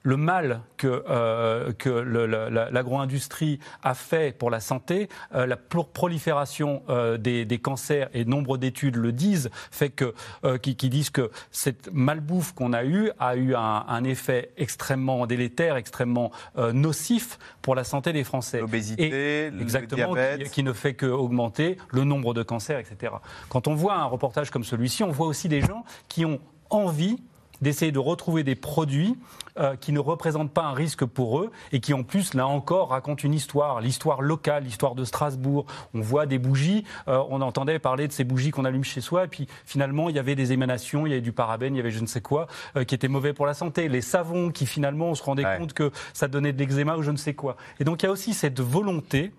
Le mal que, euh, que la- l'agro-industrie a fait pour la santé, euh, la pro- prolifération euh, des, des cancers, et nombre d'études le disent, fait que, qui, qui disent que cette malbouffe qu'on a eue a eu un, un effet extrêmement délétère, extrêmement nocif pour la santé des Français. L'obésité, le exactement, diabète. qui, qui ne fait qu'augmenter le nombre de cancers, etc. Quand on voit un reportage comme celui-ci, on voit aussi des gens qui ont envie d'essayer de retrouver des produits euh, qui ne représentent pas un risque pour eux et qui en plus, là encore, racontent une histoire, l'histoire locale, l'histoire de Strasbourg. On voit des bougies, euh, on entendait parler de ces bougies qu'on allume chez soi et puis finalement, il y avait des émanations, il y avait du parabène, il y avait je ne sais quoi, euh, qui était mauvais pour la santé. Les savons qui finalement, on se rendait compte que ça donnait de l'eczéma ou je ne sais quoi. Et donc, il y a aussi cette volonté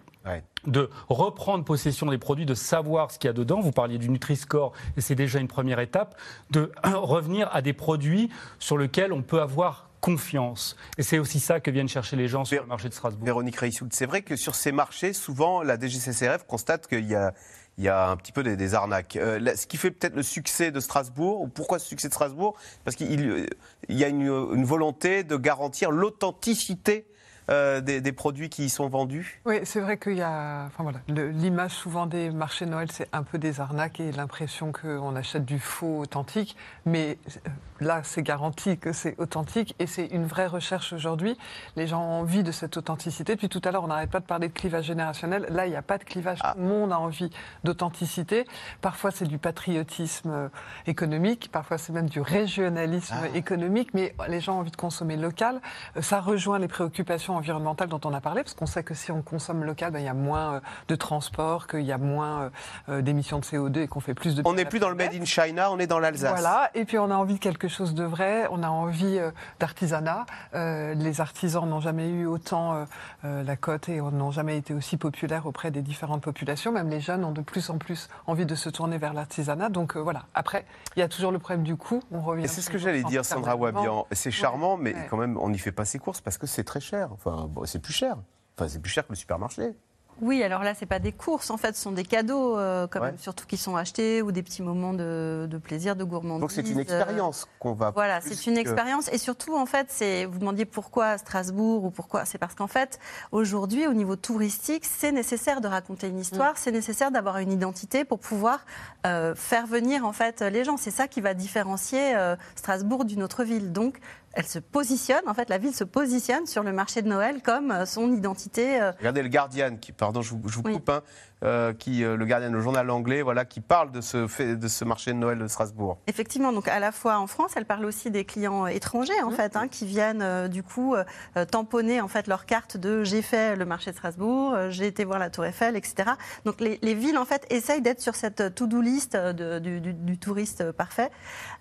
de reprendre possession des produits, de savoir ce qu'il y a dedans. Vous parliez du Nutri-Score, et c'est déjà une première étape, de revenir à des produits sur lesquels on peut avoir confiance. Et c'est aussi ça que viennent chercher les gens sur le marché de Strasbourg. Véronique Reissoud, c'est vrai que sur ces marchés, souvent, la DGCCRF constate qu'il y a, il y a un petit peu des, des arnaques. Euh, là, ce qui fait peut-être le succès de Strasbourg, ou pourquoi ce succès de Strasbourg? Parce qu'il euh, il y a une, une volonté de garantir l'authenticité euh, des, des produits qui y sont vendus Oui, c'est vrai qu'il y a. Enfin voilà, l'image souvent des marchés Noël, c'est un peu des arnaques et l'impression qu'on achète du faux authentique. Mais euh, là, c'est garanti que c'est authentique et c'est une vraie recherche aujourd'hui. Les gens ont envie de cette authenticité. Puis tout à l'heure, on n'arrête pas de parler de clivage générationnel. Là, il n'y a pas de clivage. Tout le monde a envie d'authenticité. Parfois, c'est du patriotisme euh, économique. Parfois, c'est même du régionalisme économique. Mais les gens ont envie de consommer local. Ça rejoint les préoccupations environnementales dont on a parlé, parce qu'on sait que si on consomme local, ben, il y a moins euh, de transport, qu'il y a moins euh, euh, d'émissions de CO2 et qu'on fait plus de. On n'est plus dans le Made in China, on est dans l'Alsace. Voilà, et puis on a envie de quelque chose de vrai, on a envie d'artisanat. Les artisans n'ont jamais eu autant la cote et n'ont jamais été aussi populaires auprès des différentes populations. Même les jeunes ont de plus en plus envie de se tourner vers l'artisanat. Donc voilà, après, il y a toujours le problème du coût. On revient. C'est ce que j'allais dire, Sandra. Wabian. C'est charmant, mais ouais. quand même, on n'y fait pas ses courses parce que c'est très cher. Enfin, bon, c'est plus cher. Enfin, c'est plus cher que le supermarché. Oui, alors là, c'est pas des courses, en fait, ce sont des cadeaux, euh, quand Ouais. même, surtout qui sont achetés ou des petits moments de, de plaisir, de gourmandise. Donc c'est une euh, expérience qu'on va. Voilà, c'est une que- expérience. Et surtout, en fait, c'est, vous demandiez pourquoi Strasbourg ou pourquoi. C'est parce qu'en fait, aujourd'hui, au niveau touristique, c'est nécessaire de raconter une histoire, c'est nécessaire d'avoir une identité pour pouvoir euh, faire venir, en fait, les gens. C'est ça qui va différencier euh, Strasbourg d'une autre ville. Donc, elle se positionne, en fait, la ville se positionne sur le marché de Noël comme euh, son identité. euh, Regardez le Guardian, qui, pardon, je vous, je vous coupe, hein, euh, qui, euh, le Guardian, le journal anglais, voilà, qui parle de ce, fait, de ce marché de Noël de Strasbourg. Effectivement, donc à la fois en France, elle parle aussi des clients étrangers en fait, hein, qui viennent euh, du coup euh, tamponner en fait leur carte de j'ai fait le marché de Strasbourg, euh, j'ai été voir la Tour Eiffel, etc. Donc les, les villes en fait essayent d'être sur cette to-do list de- du, du- du touriste parfait.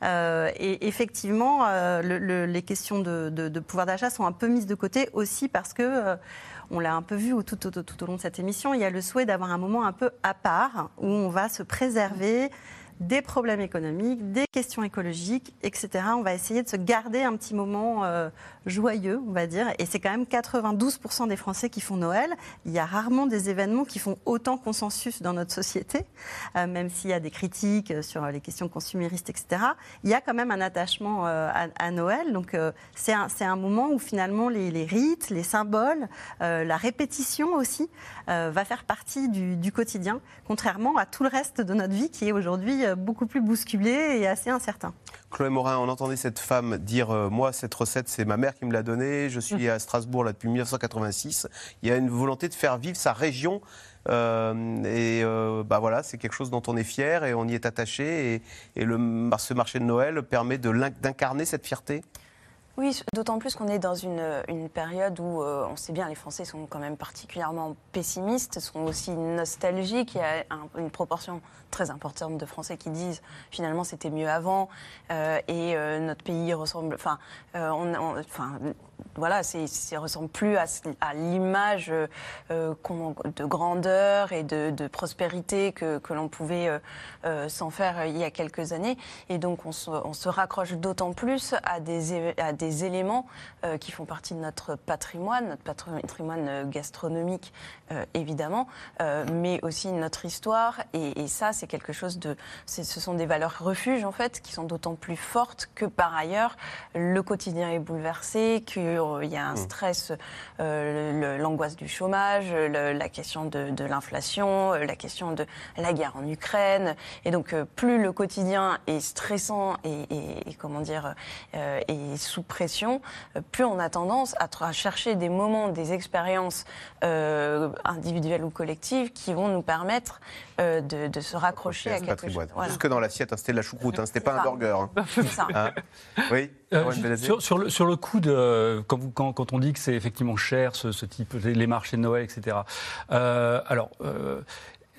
Euh, et effectivement, euh, le- le- les questions de, de- de pouvoir d'achat sont un peu mises de côté aussi parce que euh, on l'a un peu vu tout au long de cette émission, il y a le souhait d'avoir un moment un peu à part où on va se préserver des problèmes économiques, des questions écologiques, etc. On va essayer de se garder un petit moment euh, joyeux, on va dire. Et c'est quand même 92% des Français qui font Noël. Il y a rarement des événements qui font autant consensus dans notre société, euh, même s'il y a des critiques euh, sur les questions consuméristes, etc. Il y a quand même un attachement à, Noël. Donc c'est un, moment où finalement les, rites, les symboles, la répétition aussi va faire partie du quotidien, contrairement à tout le reste de notre vie qui est aujourd'hui beaucoup plus bousculé et assez incertain. Chloé Morin, on entendait cette femme dire euh, Moi, cette recette, c'est ma mère qui me l'a donnée. Je suis à Strasbourg là, depuis 1986. Il y a une volonté de faire vivre sa région. euh, et euh, bah voilà, c'est quelque chose dont on est fier et on y est attaché. Et, et le, ce marché de Noël permet d'incarner cette fierté. Oui, d'autant plus qu'on est dans une, une période où euh, on sait bien les Français sont quand même particulièrement pessimistes, sont aussi nostalgiques. Il y a un- une proportion très importante de Français qui disent finalement c'était mieux avant euh, et euh, notre pays ressemble. Enfin, euh, enfin voilà, c'est ressemble plus à, l'image de grandeur et de, prospérité que, que l'on pouvait s'en faire il y a quelques années. Et donc on se, on se raccroche d'autant plus à des, à des éléments qui font partie de notre patrimoine, notre patrimoine gastronomique évidemment, mais aussi notre histoire. Et ça, c'est quelque chose de, ce sont des valeurs refuges en fait qui sont d'autant plus fortes que par ailleurs le quotidien est bouleversé, qu'il y a un Mmh. stress, euh, l'angoisse du chômage, le- la question de, de l'inflation, euh, la question de la guerre en Ukraine. Et donc, euh, plus le quotidien est stressant et, et- et comment dire, euh, est sous pression, euh, plus on a tendance à, chercher des moments, des expériences euh, individuelles ou collectives qui vont nous permettre euh, de, de se raccrocher à quelque chose. Voilà. Jusque dans l'assiette, hein, c'était de la choucroute, hein, c'était pas un ça. burger. hein. C'est ça. Hein oui, Euh, sur, sur le, sur le coup de quand, vous- quand, quand on dit que c'est effectivement cher ce, ce type les, les marchés de Noël etc. Euh, alors euh,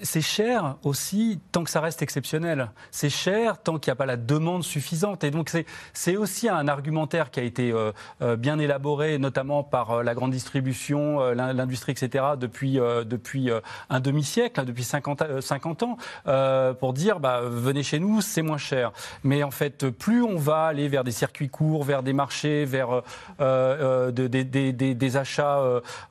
c'est cher aussi tant que ça reste exceptionnel. C'est cher tant qu'il n'y a pas la demande suffisante. Et donc c'est aussi un argumentaire qui a été euh, euh, bien élaboré, notamment par euh, la grande distribution, l'in- l'industrie, etc. depuis depuis un demi-siècle, hein, depuis 50, euh, 50 ans, pour dire bah, venez chez nous, c'est moins cher. Mais en fait, plus on va aller vers des circuits courts, vers des marchés, vers de- des- achats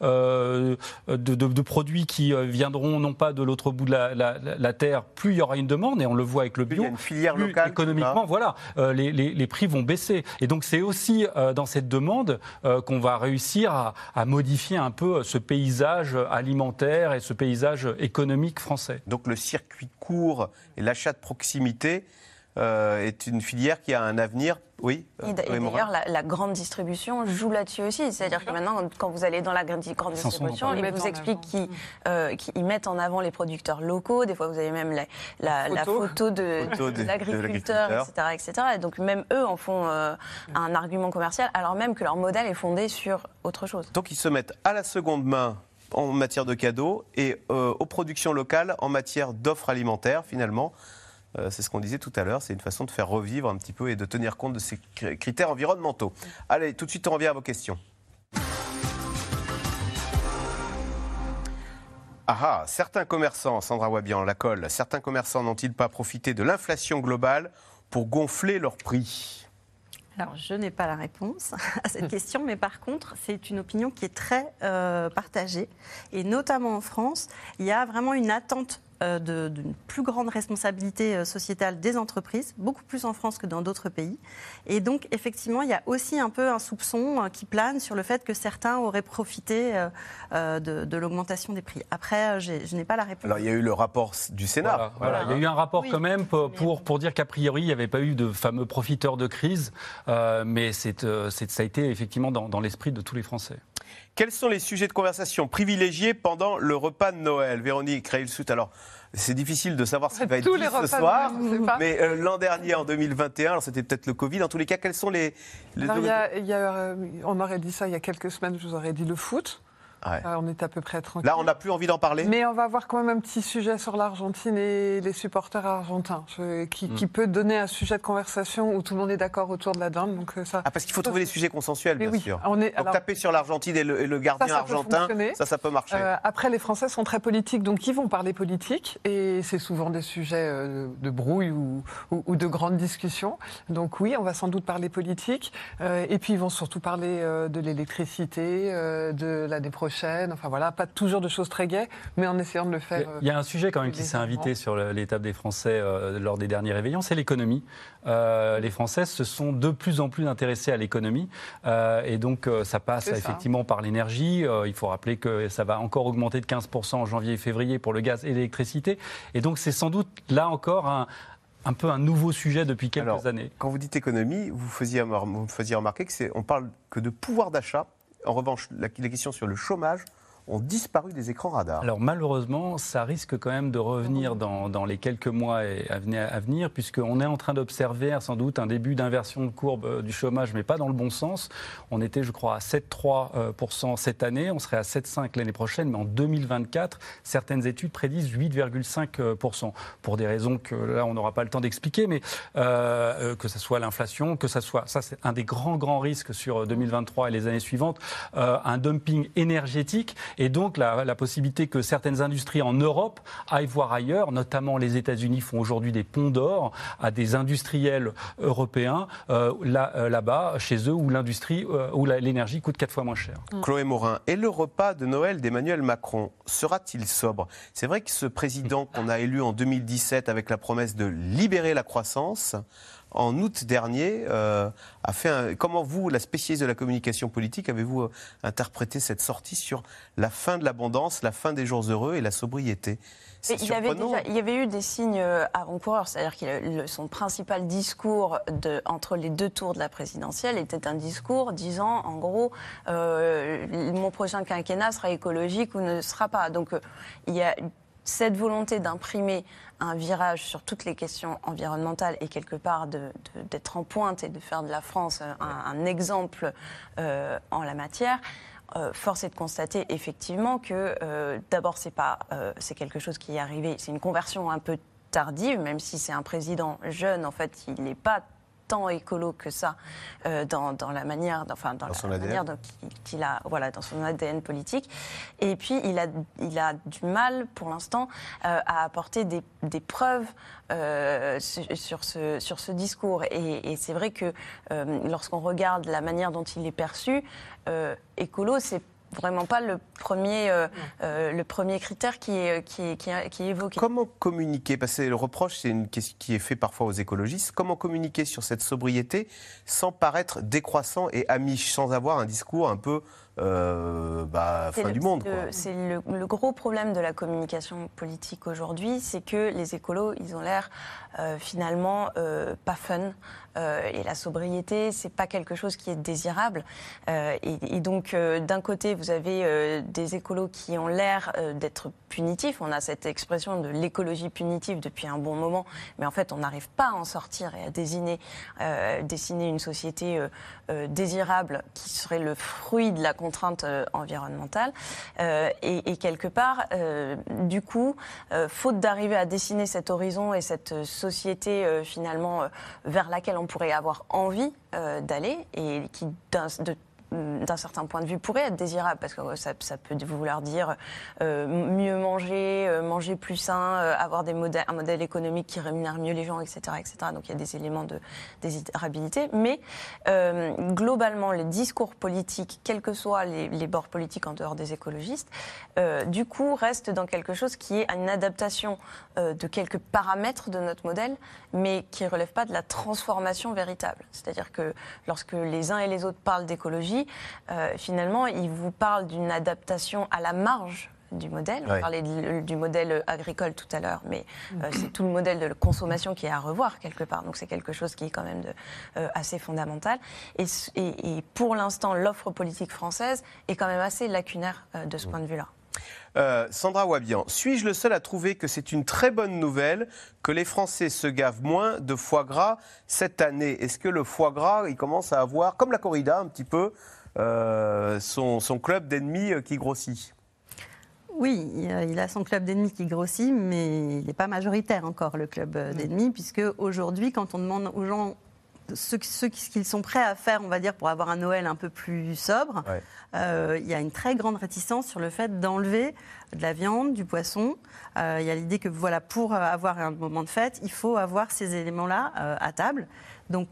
de, de- produits qui viendront non pas de l'autre bout de la, la- la terre, plus il y aura une demande, et on le voit avec le bio. il y a une filière plus locale Économiquement, va. voilà, euh, les, les- les prix vont baisser. Et donc c'est aussi euh, dans cette demande euh, qu'on va réussir à, à modifier un peu ce paysage alimentaire et ce paysage économique français. Donc le circuit court et l'achat de proximité est une filière qui a un avenir. Oui. Et Morin d'ailleurs, la, la grande distribution joue là-dessus aussi. C'est-à-dire que maintenant, quand vous allez dans la grande distribution, ils Ils vous expliquent qu'ils euh, mettent en avant les producteurs locaux. Des fois, vous avez même la, la- la Photo. de, Photo de- de de l'agriculteur, l'agriculteur. etc., etc. Et donc, même eux en font euh, un argument commercial, alors même que leur modèle est fondé sur autre chose. Donc ils se mettent à la seconde main en matière de cadeaux et euh, aux productions locales en matière d'offres alimentaires finalement. Euh, c'est ce qu'on disait tout à l'heure, c'est une façon de faire revivre un petit peu et de tenir compte de ces cr- critères environnementaux. Allez, tout de suite on revient à vos questions. Ah ah, certains commerçants, Sandra Wabian, la colle, certains commerçants n'ont-ils pas profité de l'inflation globale pour gonfler leurs prix? Alors, je n'ai pas la réponse à cette question, mais par contre, c'est une opinion qui est très euh, partagée. Et notamment en France, il y a vraiment une attente d'une plus grande responsabilité euh, sociétale des entreprises, beaucoup plus en France que dans d'autres pays. Et donc, effectivement, il y a aussi un peu un soupçon euh, qui plane sur le fait que certains auraient profité euh, euh, de, de l'augmentation des prix. Après, euh, je n'ai pas la réponse. Alors il y a eu le rapport du Sénat. Voilà, voilà. Il y a eu un rapport quand même pour, pour, pour dire qu'a priori, il n'y avait pas eu de fameux profiteurs de crise, euh, mais c'est, euh, c'est- ça a été effectivement dans, dans l'esprit de tous les Français. Quels sont les sujets de conversation privilégiés pendant le repas de Noël? Véronique Reilsout, alors c'est difficile de savoir ce qui va être Tous dit les ce repas de soir, Noël, mais euh, l'an dernier, en 2021, alors c'était peut-être le Covid, en tous les cas, quels sont les... les y a- il y a, euh, on aurait dit ça il y a quelques semaines, je vous aurais dit le foot. Ouais. Euh, on est à peu près tranquille. Là, on n'a plus envie d'en parler Mais on va avoir quand même un petit sujet sur l'Argentine et les supporters argentins, je- qui, qui peut donner un sujet de conversation où tout le monde est d'accord autour de la dinde. Donc euh, ça. Ah, parce qu'il faut trouver des sujets consensuels, bien oui, sûr. on est- Donc alors- taper sur l'Argentine et le, et le gardien Ça, ça peut argentin, ça, ça peut marcher. Euh, après, les Français sont très politiques, donc ils vont parler politique, et c'est souvent des sujets euh, de brouille ou, ou- ou de grandes discussions. Donc oui, on va sans doute parler politique, euh, et puis ils vont surtout parler euh, de l'électricité, de l'année prochaine, enfin voilà, pas toujours de choses très gaies, mais en essayant de le faire. Il y a un sujet quand même qui s'est invité sur l'étape des Français euh, lors des derniers réveillons, c'est l'économie. Euh, les Français se sont de plus en plus intéressés à l'économie euh, et donc euh, ça passe effectivement par l'énergie. Euh, il faut rappeler que ça va encore augmenter de 15% en janvier et février pour le gaz et l'électricité. Et donc c'est sans doute là encore un, un peu un nouveau sujet depuis quelques Alors, années. Quand vous dites économie, vous faisiez, vous me faisiez remarquer que c'est, on parle que de pouvoir d'achat. En revanche, la- les questions sur le chômage ont disparu des écrans radars. Alors malheureusement, ça risque quand même de revenir dans, les quelques mois à venir, puisqu'on est en train d'observer sans doute un début d'inversion de courbe euh, du chômage, mais pas dans le bon sens. On était, je crois, à 7,3% euh, cette année, on serait à 7,5% l'année prochaine, mais en 2024, certaines études prédisent 8,5%, pour des raisons que là, on n'aura pas le temps d'expliquer, mais euh, que ce soit l'inflation, que ce soit, ça c'est un des grands, grands risques sur 2023 et les années suivantes, un dumping énergétique et donc la, la possibilité que certaines industries en Europe aillent voir ailleurs, notamment les États-Unis font aujourd'hui des ponts d'or à des industriels européens euh, là, euh, là-bas, chez eux, où l'industrie, euh, où l'énergie coûte quatre fois moins cher. Chloé Morin, et le repas de Noël d'Emmanuel Macron sera-t-il sobre? C'est vrai que ce président qu'on a élu en 2017 avec la promesse de libérer la croissance, en août dernier, euh, a fait un... Comment vous, la spécialiste de la communication politique, avez-vous euh, interprété cette sortie sur la fin de l'abondance, la fin des jours heureux et la sobriété? Il, y avait surprenant. déjà- il y avait eu des signes euh, avant-coureurs, c'est-à-dire que son principal discours de, entre les deux tours de la présidentielle était un discours disant, en gros, euh, mon prochain quinquennat sera écologique ou ne sera pas. Donc il y a cette volonté d'imprimer un virage sur toutes les questions environnementales et quelque part d'être en pointe et de faire de la France un, un exemple euh, en la matière. Euh, force est de constater effectivement que euh, d'abord c'est pas euh, c'est quelque chose qui est arrivé, c'est une conversion un peu tardive, même si c'est un président jeune, en fait il n'est pas tant écolo que ça euh, dans, dans la manière, enfin dans, Dans la son ADN. manière qu'il a, voilà, dans son ADN politique. Et puis il a, il a du mal pour l'instant euh, à apporter des, des preuves euh, sur, ce, sur ce discours. Et, et c'est vrai que lorsqu'on regarde la manière dont il est perçu, écolo, c'est vraiment pas le premier, euh, euh, le premier critère qui est, qui qui évoqué. Comment communiquer Parce que le reproche, c'est une question qui est fait parfois aux écologistes. Comment communiquer sur cette sobriété sans paraître décroissant et amiche, sans avoir un discours un peu euh, bah, fin le- du monde c'est le- gros problème de la communication politique aujourd'hui, c'est que les écolos, ils ont l'air euh, finalement euh, pas fun. Et la sobriété, c'est pas quelque chose qui est désirable. Et, et donc, d'un côté, vous avez des écolos qui ont l'air d'être punitifs. On a cette expression de l'écologie punitive depuis un bon moment, mais en fait, on n'arrive pas à en sortir et à dessiner, dessiner une société désirable qui serait le fruit de la contrainte euh, environnementale. Euh, et, quelque part, euh, du coup, faute d'arriver à dessiner cet horizon et cette société finalement vers laquelle on pourrait avoir envie d'aller et qui de- d'un certain point de vue pourrait être désirable parce que euh, ça, ça peut vouloir dire euh, mieux manger, euh, manger plus sain, euh, avoir des modèles, un modèle économique qui rémunère mieux les gens, etc., etc. Donc il y a des éléments de désirabilité, mais euh, globalement les discours politiques, quels que soient les, les bords politiques en dehors des écologistes, euh, du coup restent dans quelque chose qui est une adaptation euh, de quelques paramètres de notre modèle, mais qui ne relève pas de la transformation véritable. C'est-à-dire que lorsque les uns et les autres parlent d'écologie, euh, finalement, ils vous parlent d'une adaptation à la marge du modèle. On Ouais. parlait de- du modèle agricole tout à l'heure, mais euh, c'est tout le modèle de consommation qui est à revoir quelque part. Donc c'est quelque chose qui est quand même de, euh, assez fondamental. Et, s- et- et pour l'instant, l'offre politique française est quand même assez lacunaire euh, de ce point de vue-là. Euh, Sandra Wabian, suis-je le seul à trouver que c'est une très bonne nouvelle que les Français se gavent moins de foie gras cette année? Est-ce que le foie gras, il commence à avoir, comme la corrida un petit peu, euh, son, son club d'ennemis euh, qui grossit? Oui, il a- son club d'ennemis qui grossit, mais il n'est pas majoritaire encore, le club euh, d'ennemis, puisque aujourd'hui, quand on demande aux gens ce, ce qu'ils sont prêts à faire, on va dire, pour avoir un Noël un peu plus sobre, euh, il y a une très grande réticence sur le fait d'enlever de la viande, du poisson. Euh, il y a l'idée que voilà, pour avoir un moment de fête, il faut avoir ces éléments-là euh, à table. Donc,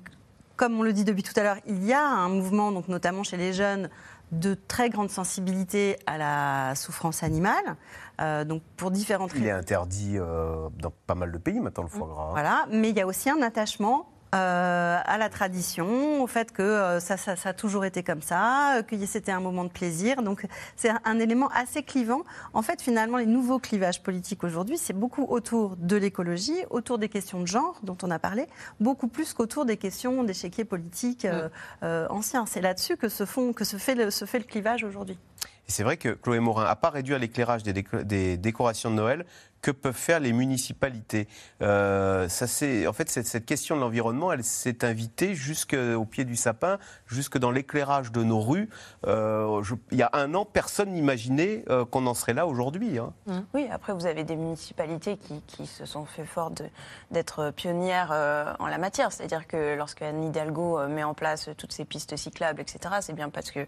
comme on le dit depuis tout à l'heure, il y a un mouvement, donc notamment chez les jeunes, de très grande sensibilité à la souffrance animale. Euh, donc pour différentes Il est interdit euh, dans pas mal de pays maintenant, le foie gras. hein. voilà, mais il y a aussi un attachement euh, à la tradition, au fait que euh, ça, ça- ça a toujours été comme ça, euh, que c'était un moment de plaisir. Donc c'est un, un élément assez clivant. En fait, finalement, les nouveaux clivages politiques aujourd'hui, c'est beaucoup autour de l'écologie, autour des questions de genre dont on a parlé, beaucoup plus qu'autour des questions d'échiquier politique euh, euh, ancien. C'est là-dessus que, se font, que se, fait le, se fait le clivage aujourd'hui. Et c'est vrai que Chloé Morin, à part réduire l'éclairage des, déco- des décorations de Noël, que peuvent faire les municipalités Euh, ça, En fait, cette, question de l'environnement, elle s'est invitée jusqu'au pied du sapin, jusque dans l'éclairage de nos rues. Euh, il y a un an, personne n'imaginait euh, qu'on en serait là aujourd'hui. hein. Oui, après, vous avez des municipalités qui, se sont fait fort d'être pionnières euh, en la matière. C'est-à-dire que lorsque Anne Hidalgo met en place toutes ces pistes cyclables, etc., c'est bien parce qu'il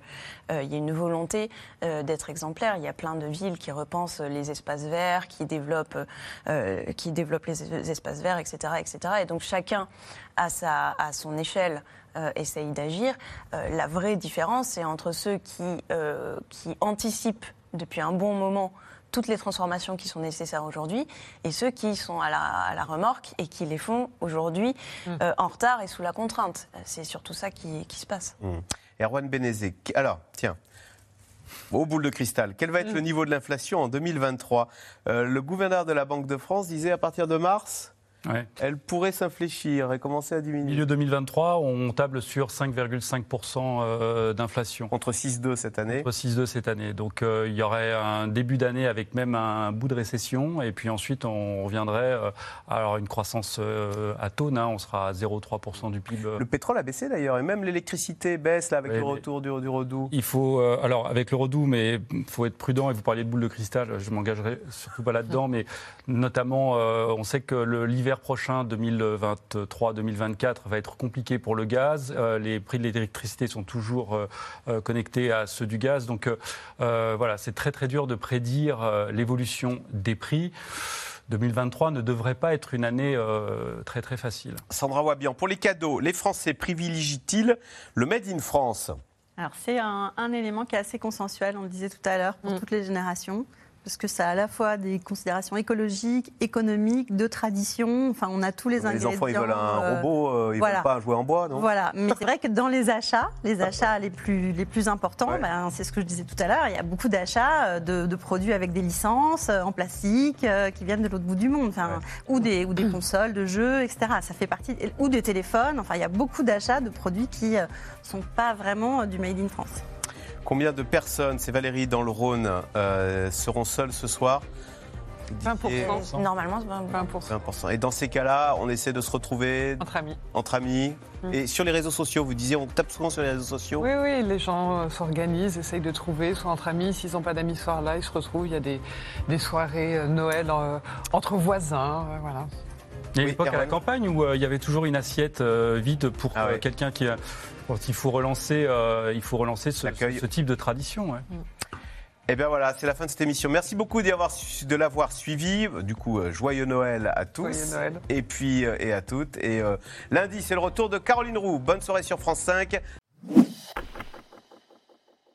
y a une volonté d'être exemplaire. Il y a plein de villes qui repensent les espaces verts, qui développent, euh, qui développent les espaces verts, etc., etc. Et donc, chacun, à, sa, à son échelle, euh, essaye d'agir. Euh, la vraie différence, c'est entre ceux qui, euh, qui anticipent depuis un bon moment toutes les transformations qui sont nécessaires aujourd'hui et ceux qui sont à la, à la remorque et qui les font aujourd'hui euh, en retard et sous la contrainte. C'est surtout ça qui, qui se passe. Hum. Erwan Benezé, alors, tiens, au boule de cristal, quel va être le niveau de l'inflation en 2023 Euh, Le gouverneur de la Banque de France disait à partir de mars, elle pourrait s'infléchir et commencer à diminuer. Milieu 2023, on table sur 5,5% euh, d'inflation. Contre 6,2 cette année. Contre 6,2 cette année. Donc euh, il y aurait un début d'année avec même un bout de récession. Et puis ensuite, on reviendrait euh, à une croissance euh, à taux. on sera à 0,3% du PIB. Le pétrole a baissé d'ailleurs, et même l'électricité baisse là, avec le retour du, du redout. Il faut, euh, alors avec le redout, mais il faut être prudent. Et vous parliez de boule de cristal, je m'engagerai surtout pas là-dedans. Mais notamment, on sait que le- l'hiver prochain, 2023-2024, va être compliqué pour le gaz. Euh, les prix de l'électricité sont toujours euh, euh, connectés à ceux du gaz. Donc voilà, c'est très très dur de prédire euh, l'évolution des prix. 2023 ne devrait pas être une année euh, très très facile. Sandra Wabian, pour les cadeaux, les Français privilégient-ils le Made in France? Alors c'est un, un élément qui est assez consensuel, on le disait tout à l'heure, pour toutes les générations. Parce que ça a à la fois des considérations écologiques, économiques, de tradition. Enfin, on a tous les Les ingrédients. enfants, ils veulent un euh, robot, euh, ils voilà. veulent pas un jouet en bois, non? Voilà, mais c'est vrai que dans les achats, les achats les plus, les plus importants, ben, c'est ce que je disais tout à l'heure, il y a beaucoup d'achats euh, de, de produits avec des licences en plastique qui viennent de l'autre bout du monde, enfin, ou, des, ou des consoles de jeux, etc. Ça fait partie, ou des téléphones, enfin il y a beaucoup d'achats de produits qui ne sont pas vraiment du Made in France. Combien de personnes, c'est Valérie dans le Rhône, euh, seront seules ce soir? 20%. Normalement, c'est 20%. 20%. Et dans ces cas-là, on essaie de se retrouver Entre amis. entre amis. Mm. Et sur les réseaux sociaux, vous disiez, on tape souvent sur les réseaux sociaux. Oui, oui, les gens euh, s'organisent, essayent de trouver, soit entre amis, s'ils n'ont pas d'amis ce soir-là, ils se retrouvent, il y a des, des soirées euh, Noël euh, entre voisins, euh, voilà. Il y a une époque à la campagne où euh, il y avait toujours une assiette euh, vide pour Ah euh, quelqu'un qui a. quand il faut relancer, euh, il faut relancer ce, ce- ce type de tradition. ouais. Et bien voilà, c'est la fin de cette émission. Merci beaucoup d'y avoir de l'avoir suivi. Du coup, joyeux Noël à tous. Joyeux Noël. Et puis, et à toutes. Et euh, lundi, c'est le retour de Caroline Roux. Bonne soirée sur France 5.